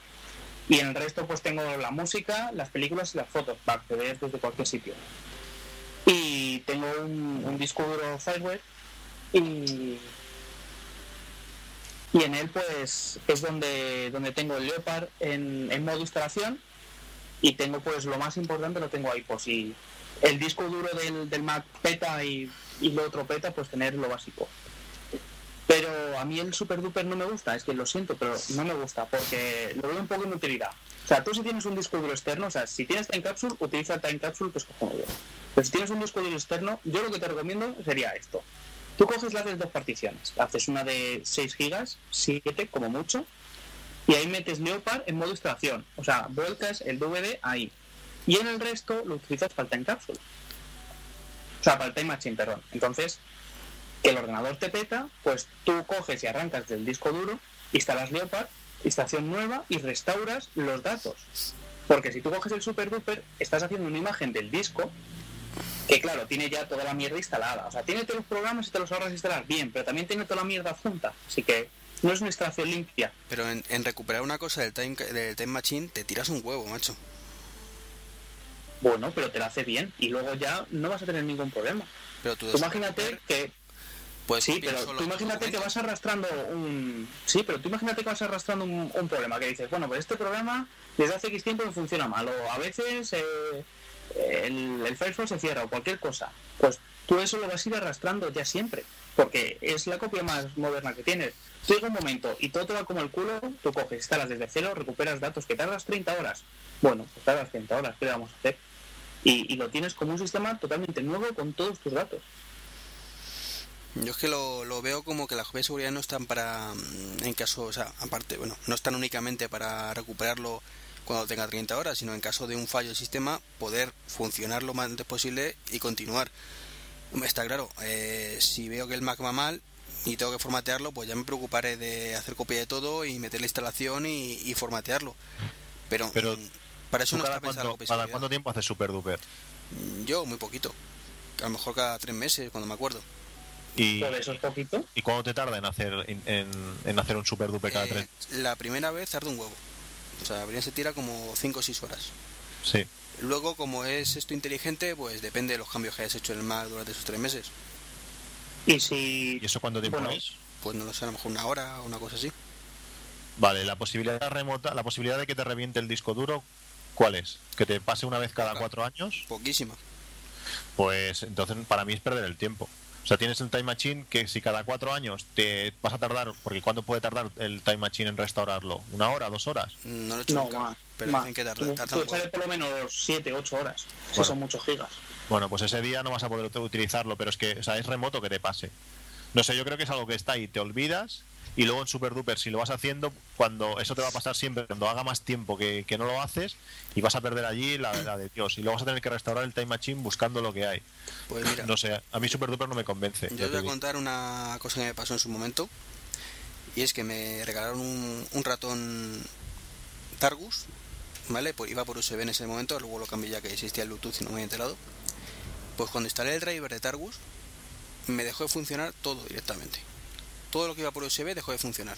Y en el resto, pues tengo la música, las películas y las fotos para acceder desde cualquier sitio y tengo un, disco duro Fireware y y en él pues es donde donde tengo el Leopard en, en modo instalación y tengo pues lo más importante lo tengo ahí si el disco duro del, Mac peta y, lo otro peta pues tener lo básico pero a mí el Super Duper no me gusta, es que lo siento, pero no me gusta porque lo veo un poco inutilidad. O sea, tú si tienes un disco duro externo, o sea, si tienes Time Capsule, utiliza Time Capsule, que es cojonudo. Pero si tienes un disco duro externo, yo lo que te recomiendo sería esto. Tú coges, le haces dos particiones. Haces una de 6 gigas, 7 como mucho, y ahí metes Leopard en modo instalación. O sea, vuelcas el DVD ahí. Y en el resto lo utilizas para el Time Capsule. O sea, para el Time Machine, perdón. Entonces, el ordenador te peta, pues tú coges y arrancas del disco duro, instalas Leopard, instalación nueva y restauras los datos. Porque si tú coges el Super Duper, estás haciendo una imagen del disco que, claro, tiene ya toda la mierda instalada. O sea, tiene todos los programas y te los ahorras instalar bien, pero también tiene toda la mierda junta. Así que no es una instalación limpia. Pero en, en recuperar una cosa del time, del time Machine te tiras un huevo, macho. Bueno, pero te la hace bien y luego ya no vas a tener ningún problema. Pero tú Tú imagínate que Puedes Sí, pero tú imagínate que vas arrastrando un... Sí, pero tú imagínate que vas arrastrando un, un problema, que dices, bueno, pues este programa desde hace X tiempo no funciona mal, o a veces eh, el, el Firefox se cierra, o cualquier cosa. Pues tú eso lo vas a ir arrastrando ya siempre, porque es la copia más moderna que tienes. Llega un momento y todo te va como el culo, tú coges, instalas desde cero, recuperas datos que tardas 30 horas. Bueno, pues tardas 30 horas, ¿qué le vamos a hacer? Y, y lo tienes como un sistema totalmente nuevo con todos tus datos. Yo es que lo, lo veo como que las copias de seguridad no están para, mm, en caso, o sea, aparte, bueno, no están únicamente para recuperarlo cuando tenga 30 horas, sino en caso de un fallo del sistema, poder funcionar lo más antes posible y continuar. Está claro, eh, si veo que el Mac va mal y tengo que formatearlo, pues ya me preocuparé de hacer copia de todo y meter la instalación y, y formatearlo. Pero, Pero mm, para eso ¿Tú no cada, está cuánto, seguridad. cuánto tiempo haces Super Duper? Yo, muy poquito. A lo mejor cada tres meses, cuando me acuerdo. Y, eso es poquito. ¿Y cuánto te tarda en hacer en, en- en hacer un super dupe cada Eh, tres? la primera vez tarda un huevo. O sea, bien se tira como 5 o 6 horas. Sí. Luego, como es esto inteligente, pues depende de los cambios que hayas hecho en el Mac durante esos tres meses. Y si. ¿Y eso cuánto tiempo Bueno. es? Pues no lo sé, a lo mejor una hora o una cosa así. Vale, la posibilidad remota, la posibilidad de que te reviente el disco duro, ¿cuál es? ¿Que te pase una vez cada Poca. cuatro años? Poquísima. Pues entonces para mí es perder el tiempo. O sea, tienes el Time Machine que si cada cuatro años te vas a tardar, porque ¿cuánto puede tardar el Time Machine en restaurarlo? ¿Una hora, dos horas? No lo he hecho No, nunca. más. pero más. dicen que tarda, Tú- tarda huevo. por lo menos 7, 8 horas. Si Bueno. son muchos gigas. Bueno, pues ese día no vas a poder ut- utilizarlo, pero es que, o sea, es remoto que te pase. No sé, yo creo que es algo que está ahí, te olvidas y luego en Super Duper, si lo vas haciendo, cuando eso te va a pasar siempre, cuando haga más tiempo que, que no lo haces y vas a perder allí la, la de Dios. Y luego vas a tener que restaurar el Time Machine buscando lo que hay. Pues mira, No sé, a mí Super Duper no me convence. yo te voy a contar una cosa que me pasó en su momento. Y es que me regalaron un, un ratón Targus, ¿vale? Pues iba por USB en ese momento, luego lo cambié ya que existía el Bluetooth y no me había enterado. Pues cuando instalé el driver de Targus, me dejó de funcionar todo directamente. Todo lo que iba por USB dejó de funcionar.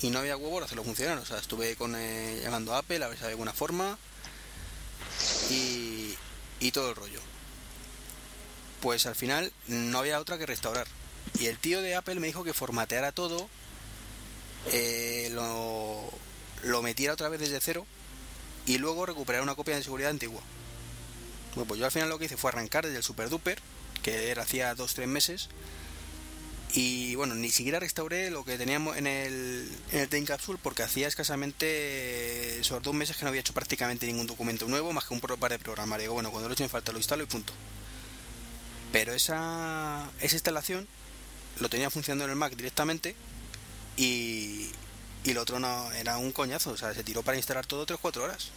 Y no había huevo para hacerlo funcionar. O sea, estuve con, eh, llamando a Apple a ver si había alguna forma. Y, y todo el rollo. Pues al final no había otra que restaurar. Y el tío de Apple me dijo que formateara todo, eh, lo, lo metiera otra vez desde cero y luego recuperar una copia de seguridad antigua. Bueno, pues yo al final lo que hice fue arrancar desde el Super Duper, que era hacía 2-3 meses, y bueno, ni siquiera restauré lo que teníamos en el, en el Time Capsule porque hacía escasamente esos dos meses que no había hecho prácticamente ningún documento nuevo más que un pro- par de programar. Digo, bueno, cuando lo echo en falta lo instalo y punto. Pero esa, esa instalación lo tenía funcionando en el Mac directamente y, y lo otro no era un coñazo. O sea, se tiró para instalar todo 3-4 horas.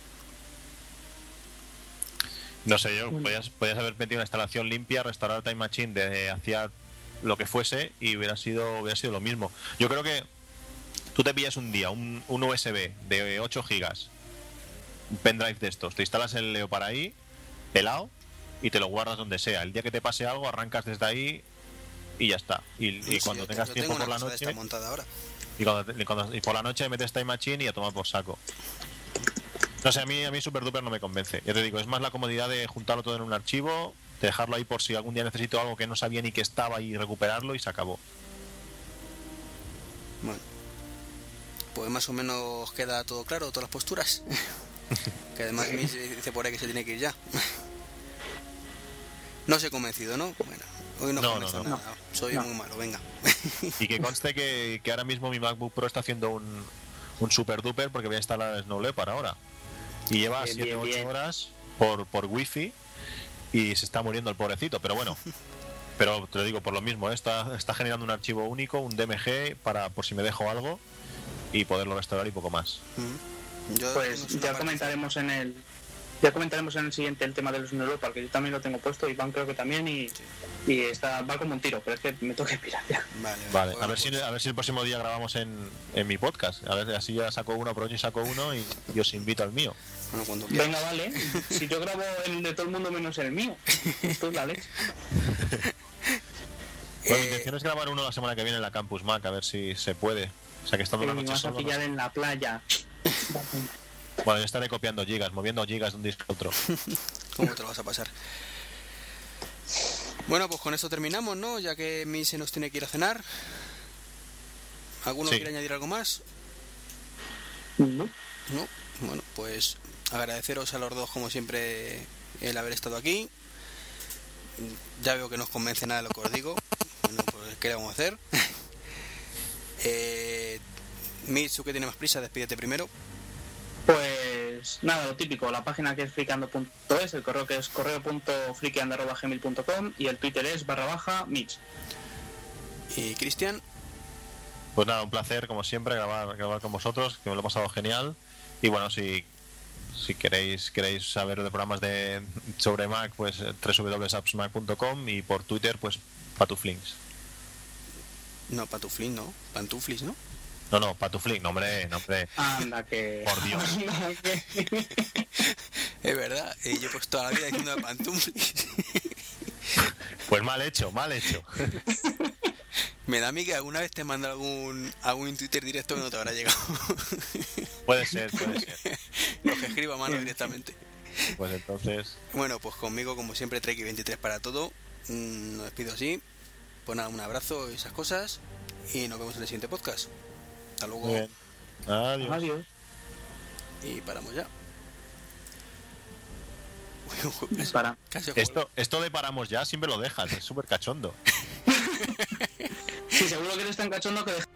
No sé, yo podías, podías haber metido una instalación limpia, restaurar Time Machine de hacía lo que fuese y hubiera sido, hubiera sido lo mismo. Yo creo que tú te pillas un día un, un USB de 8 gigas, un pendrive de estos, te instalas el Leo para ahí, pelado, y te lo guardas donde sea. El día que te pase algo, arrancas desde ahí y ya está. Y, cuando tengas tiempo por la noche, ahora. y, cuando, y cuando- y por la noche metes Time Machine y a tomar por saco. No sé, a mí, a mí Super Duper no me convence. Ya te digo, es más la comodidad de juntarlo todo en un archivo, de dejarlo ahí por si algún día necesito algo que no sabía ni que estaba y recuperarlo y se acabó. Bueno, pues más o menos queda todo claro, todas las posturas. que además me dice por ahí que se tiene que ir ya. no se he convencido, ¿no? Bueno, hoy no, No, no, no. nada. Soy No. muy malo, venga. Y que conste que, que ahora mismo mi MacBook Pro está haciendo un, un Super Duper porque voy a instalar Snow Leopard ahora. Y lleva Bien, 7 bien, 8 bien. horas por, por wifi y se está muriendo el pobrecito, pero bueno. Pero te lo digo por lo mismo, ¿eh? está, está generando un archivo único, un DMG, para por si me dejo algo y poderlo restaurar y poco más. Mm. Yo Pues ya comentaremos en el ya comentaremos en el siguiente el tema de los Europa, que yo también lo tengo puesto, Iván creo que también y, y está va como un tiro, pero es que me toca pirar ya. Vale, Vale, bueno, a ver, si, pues- a ver si el próximo día grabamos en, en mi podcast. A ver, así ya saco uno, aprovecho y saco uno y, y os invito al mío. bueno. Venga, vale. Si yo grabo el de todo el mundo menos el mío. Esto es la leche. Bueno, mi intención es grabar uno la semana que viene en la Campus Mac, a ver si se puede. O sea, que la noche vas a pillar sé. en la playa. Bueno, yo estaré copiando gigas, moviendo gigas de un disco a otro. ¿Cómo te lo vas a pasar? Bueno, pues con esto terminamos, ¿no? Ya que mi se nos tiene que ir a cenar. ¿Alguno Sí. quiere añadir algo más? No. No. Bueno, pues agradeceros a los dos, como siempre, el haber estado aquí. Ya veo que no os convence nada de lo que os digo. Bueno, pues, ¿qué le vamos a hacer? eh, Mitsu, que tiene más prisa, despídete primero. Pues nada, lo típico, la página que es friqueando.es, el correo que es correo.friqueando.gmail.com y el Twitter es barra baja Mitch. Y Cristian, Pues nada, un placer, como siempre, grabar, grabar con vosotros, que me lo he pasado genial. Y bueno, si, si queréis queréis saber de programas de sobre Mac, pues eh, www.appsmac.com y por Twitter, pues patuflinks. no, Patuflin, no, Pantuflis, ¿no? No, no, patuflink, no hombre, no hombre. Anda que... Por Dios. Anda que... Es verdad, eh, yo pues toda la vida diciendo Pantumplis. Pues mal hecho, mal hecho. Me da a mí que alguna vez te manda algún, algún Twitter directo que no te habrá llegado. Puede ser, puede ser. Lo que escribo a mano directamente. Pues entonces, Bueno, pues conmigo, como siempre, Trek23 para todo. Mm, Nos despido así. Pues nada, un abrazo y esas cosas. Y nos vemos en el siguiente podcast. Hasta luego. muy bien. Adiós. Adiós. Y paramos ya. Uy, casi- Para. casi- Esto, esto de paramos ya siempre lo dejas, es súper cachondo. Sí, seguro que eres tan cachondo que deja